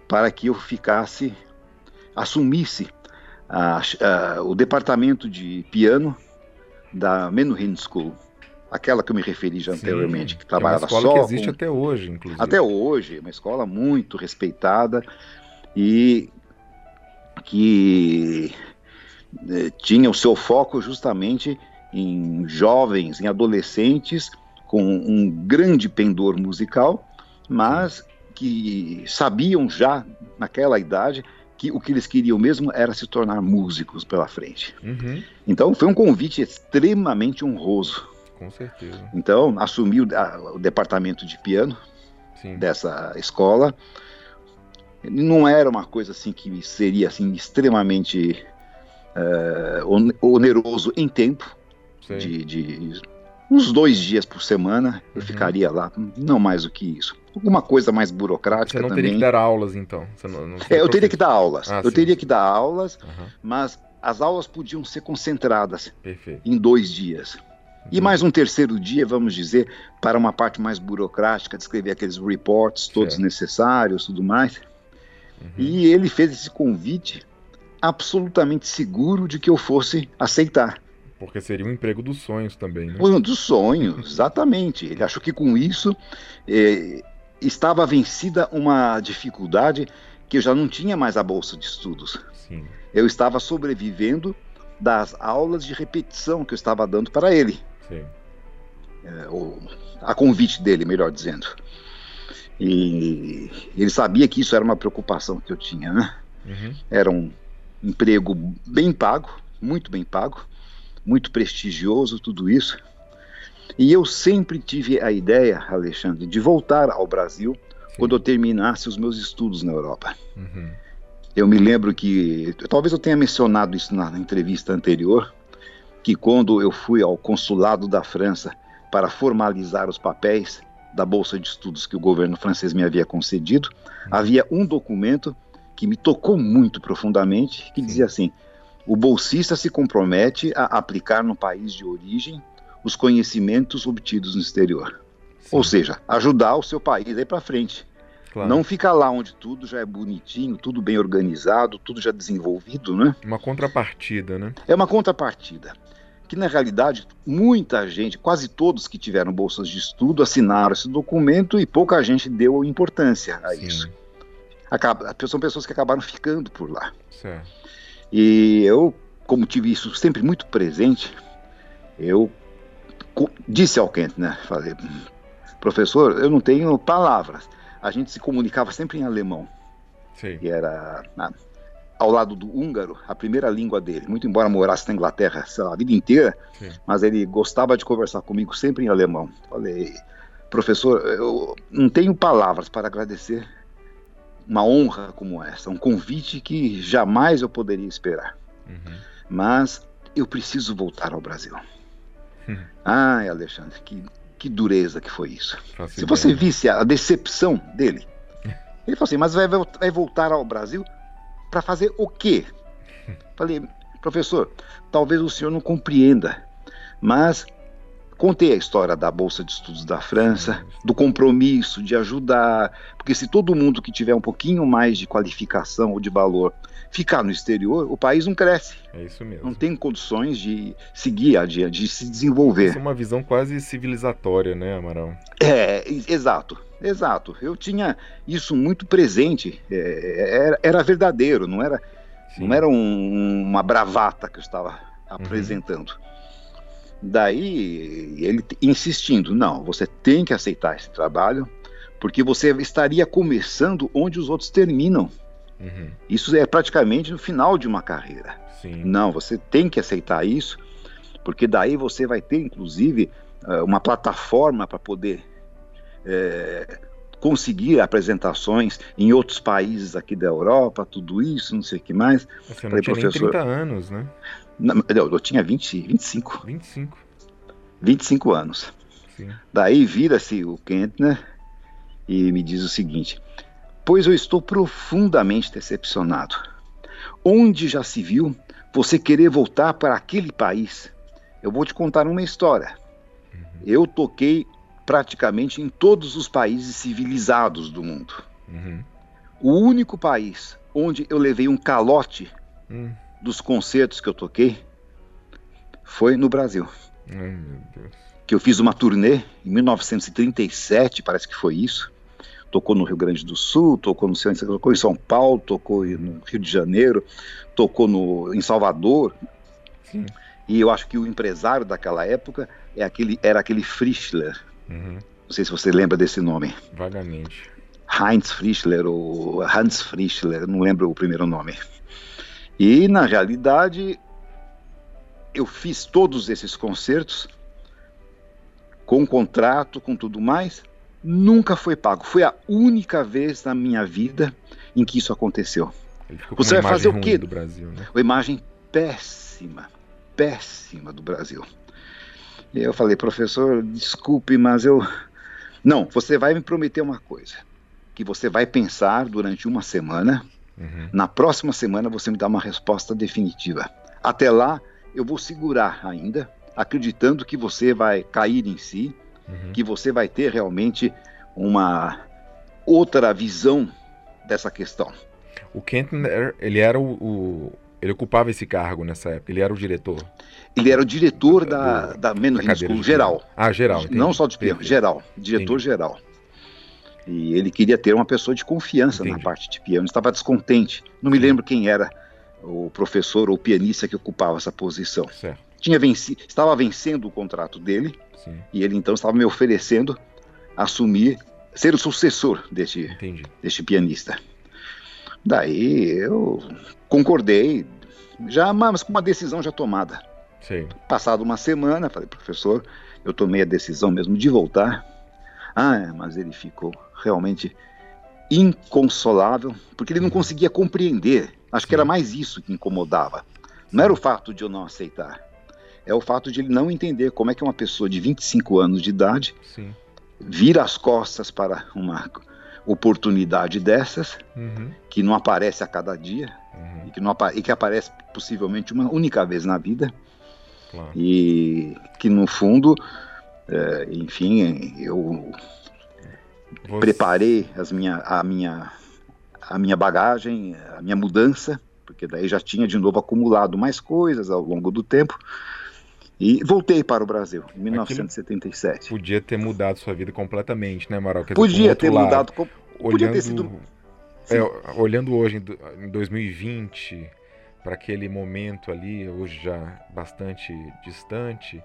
para que eu ficasse, assumisse a, a, o departamento de piano da Menuhin School, aquela que eu me referi já Sim, anteriormente, que trabalhava é uma escola só que existe com... até hoje, inclusive. Até hoje, uma escola muito respeitada e que eh, tinha o seu foco justamente em jovens, em adolescentes com um grande pendor musical, mas que sabiam já naquela idade que o que eles queriam mesmo era se tornar músicos pela frente. Uhum. Então foi um convite extremamente honroso. Com certeza. Então assumi o, a, o departamento de piano Sim. dessa escola. Não era uma coisa assim que seria assim extremamente uh, oneroso em tempo, de, de, uns dois dias por semana eu uhum. ficaria lá, não mais do que isso. Alguma coisa mais burocrática Você não também. teria que dar aulas, então? Não, não é, eu teria que dar aulas. Ah, eu sim. teria que dar aulas, uhum. mas as aulas podiam ser concentradas Perfeito. em dois dias. E uhum. mais um terceiro dia, vamos dizer, para uma parte mais burocrática, de escrever aqueles reports todos certo. necessários, tudo mais. Uhum. E ele fez esse convite absolutamente seguro de que eu fosse aceitar. Porque seria um emprego dos sonhos também, né? Um dos sonhos, <laughs> exatamente. Ele achou que com isso eh, estava vencida uma dificuldade que eu já não tinha mais a bolsa de estudos. Sim. Eu estava sobrevivendo das aulas de repetição que eu estava dando para ele. Sim. É, o, a convite dele, melhor dizendo. E ele sabia que isso era uma preocupação que eu tinha, né? Uhum. Era um emprego bem pago, muito bem pago, muito prestigioso, tudo isso. E eu sempre tive a ideia, Alexandre, de voltar ao Brasil Sim. quando eu terminasse os meus estudos na Europa. Uhum. Eu me lembro que, talvez eu tenha mencionado isso na entrevista anterior, que quando eu fui ao consulado da França para formalizar os papéis da bolsa de estudos que o governo francês me havia concedido, uhum. havia um documento que me tocou muito profundamente, que dizia assim: o bolsista se compromete a aplicar no país de origem os conhecimentos obtidos no exterior. Sim. Ou seja, ajudar o seu país aí para frente. Claro. Não ficar lá onde tudo já é bonitinho, tudo bem organizado, tudo já desenvolvido, né? Uma contrapartida, né? É uma contrapartida. Que na realidade, muita gente, quase todos que tiveram bolsas de estudo assinaram esse documento e pouca gente deu importância a Sim. isso. Acaba, são pessoas que acabaram ficando por lá. Certo. E eu, como tive isso sempre muito presente, eu disse ao Kent, né? Falei, professor, eu não tenho palavras. A gente se comunicava sempre em alemão. Sim. E era ao lado do húngaro, a primeira língua dele. Muito embora morasse na Inglaterra lá, a vida inteira, Sim. mas ele gostava de conversar comigo sempre em alemão. Falei, professor, eu não tenho palavras para agradecer uma honra como essa, um convite que jamais eu poderia esperar. Uhum. Mas eu preciso voltar ao Brasil. Uhum. Ai, Alexandre, que, que dureza que foi isso. Se você visse a decepção dele, <laughs> ele falou assim: Mas vai, vai voltar ao Brasil para fazer o quê? Falei, professor, talvez o senhor não compreenda, mas Contei a história da Bolsa de Estudos da França, do compromisso de ajudar, porque se todo mundo que tiver um pouquinho mais de qualificação ou de valor ficar no exterior, o país não cresce. É isso mesmo. Não tem condições de seguir adiante, de se desenvolver. Isso é uma visão quase civilizatória, né, Amaral? É, exato. Exato, eu tinha isso muito presente, é, era, era, verdadeiro, não era, não era um, uma bravata que eu estava uhum. apresentando. Daí ele insistindo: não, você tem que aceitar esse trabalho, porque você estaria começando onde os outros terminam. Uhum. Isso é praticamente no final de uma carreira. Sim. Não, você tem que aceitar isso, porque daí você vai ter, inclusive, eh, uma plataforma para poder é, conseguir apresentações em outros países aqui da Europa, tudo isso, não sei o que mais. Você não Falei, tinha professor, nem 30 anos, né? Não, eu tinha 20, 25. 25. 25 anos. Sim. Daí vira-se o Kentner e me diz o seguinte: Pois eu estou profundamente decepcionado. Onde já se viu você querer voltar para aquele país? Eu vou te contar uma história. Uhum. Eu toquei praticamente em todos os países civilizados do mundo. Uhum. O único país onde eu levei um calote uhum. dos concertos que eu toquei foi no Brasil. Deus. Que eu fiz uma turnê em 1937, parece que foi isso. Tocou no Rio Grande do Sul, tocou no centro, tocou em São Paulo, tocou no Rio de Janeiro, tocou no, em Salvador. Sim. E eu acho que o empresário daquela época é aquele, era aquele Frischler. Uhum. Não sei se você lembra desse nome. Vagamente. Heinz Frischler ou Hans Frischler, não lembro o primeiro nome. E na realidade eu fiz todos esses concertos com contrato, com tudo mais, nunca foi pago. Foi a única vez na minha vida em que isso aconteceu. Você vai fazer o quê? Do Brasil, né? Uma imagem péssima, péssima do Brasil. E eu falei, professor, desculpe, mas eu. Não, você vai me prometer uma coisa: que você vai pensar durante uma semana. Uhum. Na próxima semana você me dá uma resposta definitiva. Até lá, eu vou segurar ainda, acreditando que você vai cair em si, uhum. que você vai ter realmente uma outra visão dessa questão. O Kentner, ele era o, o, ele ocupava esse cargo nessa época, ele era o diretor. Ele era o diretor da, da, da Menor School, geral. Ah, geral. Entendi. Não só de piano, geral, diretor entendi. geral. E ele queria ter uma pessoa de confiança entendi. na parte de piano, estava descontente. Não me lembro quem era o professor ou pianista que ocupava essa posição. Certo. Tinha venci, estava vencendo o contrato dele Sim. e ele então estava me oferecendo assumir, ser o sucessor deste, deste pianista. Daí eu concordei, já mas com uma decisão já tomada. Sim. Passado uma semana, falei, professor, eu tomei a decisão mesmo de voltar. Ah, mas ele ficou realmente inconsolável, porque ele não conseguia compreender. Acho que era mais isso que incomodava. Não era o fato de eu não aceitar. É o fato de ele não entender como é que uma pessoa de 25 anos de idade Sim. vira as costas para uma oportunidade dessas, uhum. que não aparece a cada dia, uhum. e, que não, e que aparece possivelmente uma única vez na vida, claro. e que no fundo, é, enfim, eu Você... preparei as minha, a, minha, a minha bagagem, a minha mudança, porque daí já tinha de novo acumulado mais coisas ao longo do tempo, e voltei para o Brasil em 1977. Aquilo podia ter mudado sua vida completamente, né, Maral? Podia ter lado, mudado. Com... Olhando, podia ter sido. É, olhando hoje em 2020 para aquele momento ali, hoje já bastante distante,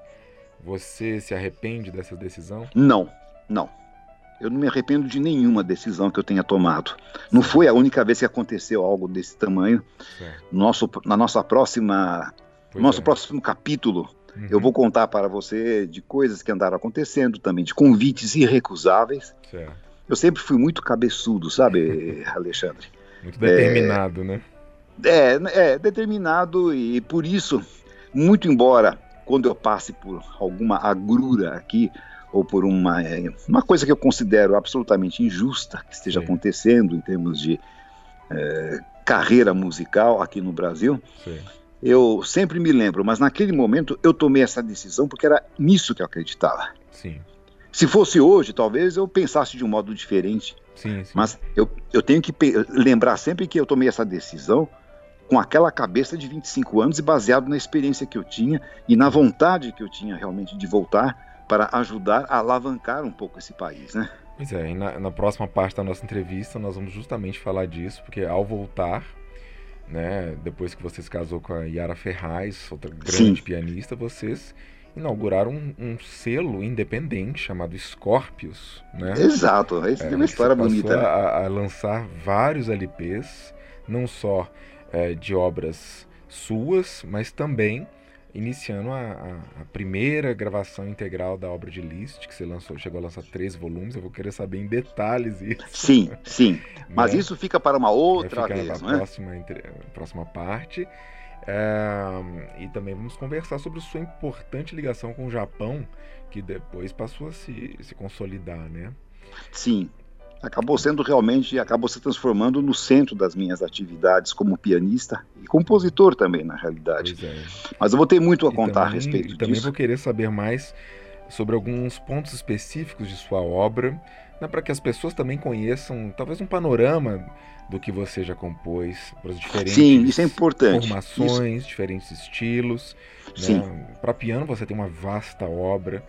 você se arrepende dessa decisão? Não, não. Eu não me arrependo de nenhuma decisão que eu tenha tomado. Não foi a única vez que aconteceu algo desse tamanho. Nosso, na nossa próxima, nosso é. próximo capítulo, Uhum. Eu vou contar para você de coisas que andaram acontecendo também, de convites irrecusáveis. Certo. Eu sempre fui muito cabeçudo, sabe, <laughs> Alexandre? Muito determinado, é, né? É, é, determinado e por isso, muito embora quando eu passe por alguma agrura aqui, ou por uma, é, uma coisa que eu considero absolutamente injusta que esteja Sim. acontecendo em termos de é, carreira musical aqui no Brasil, Sim eu sempre me lembro, mas naquele momento eu tomei essa decisão porque era nisso que eu acreditava. Sim. Se fosse hoje, talvez eu pensasse de um modo diferente. Sim, sim. Mas eu, eu tenho que lembrar sempre que eu tomei essa decisão com aquela cabeça de 25 anos e baseado na experiência que eu tinha e na vontade que eu tinha realmente de voltar para ajudar a alavancar um pouco esse país, né? Pois é, e na, na próxima parte da nossa entrevista nós vamos justamente falar disso, porque ao voltar né? Depois que você se casou com a Yara Ferraz, outra grande Sim. pianista, vocês inauguraram um, um, selo independente chamado Scorpius, né? Exato, isso é uma história bonita. Né? A, a, lançar vários LPs, não só é, de obras suas, mas também iniciando a, a, a, primeira gravação integral da obra de Liszt, que você lançou, chegou a lançar três volumes. Eu vou querer saber em detalhes isso. Sim, <laughs> sim. Mas né? isso fica para uma outra vez, na não é? próxima, entre, próxima parte. É, e também vamos conversar sobre sua importante ligação com o Japão, que depois passou a se, se consolidar, né? Sim, acabou sendo realmente, acabou se transformando no centro das minhas atividades como pianista e compositor também, na realidade. É. Mas eu vou ter muito a e contar também, a respeito disso. Também vou querer saber mais sobre alguns pontos específicos de sua obra, né, para que as pessoas também conheçam, talvez um panorama do que você já compôs, para as diferentes Sim, isso é importante. formações, isso. diferentes estilos. Né? Para piano você tem uma vasta obra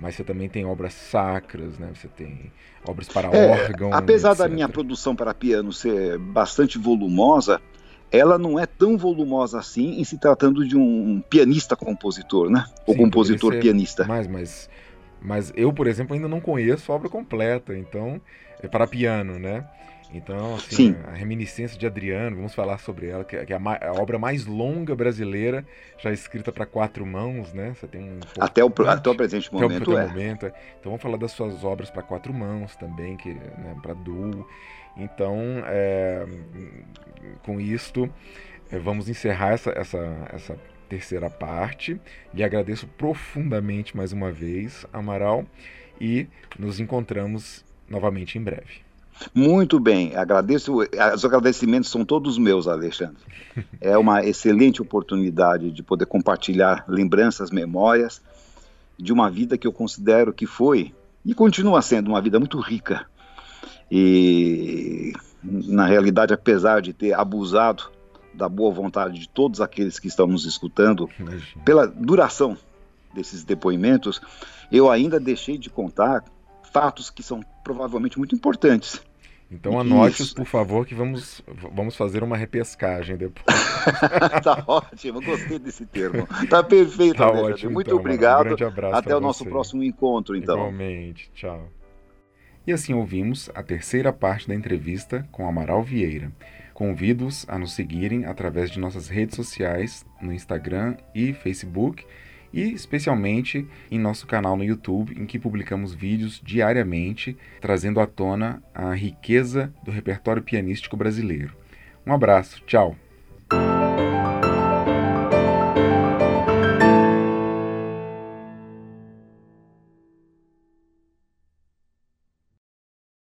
mas você também tem obras sacras, né? Você tem obras para é, órgão. Apesar etc. da minha produção para piano ser bastante volumosa, ela não é tão volumosa assim em se tratando de um pianista compositor, né? Ou Sim, compositor pianista. Mais, mas, mas eu, por exemplo, ainda não conheço a obra completa, então é para piano, né? Então, assim, a reminiscência de Adriano, vamos falar sobre ela, que é, é a, a obra mais longa brasileira, já escrita para quatro mãos, né? Você tem um até, o, até o presente momento, até o, é. momento. É. Então, vamos falar das suas obras para quatro mãos também, que né, para duo. Então, é, com isto, é, vamos encerrar essa, essa, essa terceira parte. Lhe agradeço profundamente mais uma vez, Amaral, e nos encontramos novamente em breve. Muito bem, agradeço. Os agradecimentos são todos meus, Alexandre. É uma <laughs> excelente oportunidade de poder compartilhar lembranças, memórias de uma vida que eu considero que foi e continua sendo uma vida muito rica. E, na realidade, apesar de ter abusado da boa vontade de todos aqueles que estão nos escutando, pela duração desses depoimentos, eu ainda deixei de contar fatos que são provavelmente muito importantes então anote-os, por favor, que vamos, vamos fazer uma repescagem depois. <laughs> tá ótimo, gostei desse termo. Tá perfeito, tá ótimo, Muito então, obrigado. Um grande abraço Até o você. nosso próximo encontro, então. Igualmente, tchau. E assim ouvimos a terceira parte da entrevista com Amaral Vieira. Convido-os a nos seguirem através de nossas redes sociais no Instagram e Facebook e especialmente em nosso canal no YouTube, em que publicamos vídeos diariamente trazendo à tona a riqueza do repertório pianístico brasileiro. Um abraço, tchau!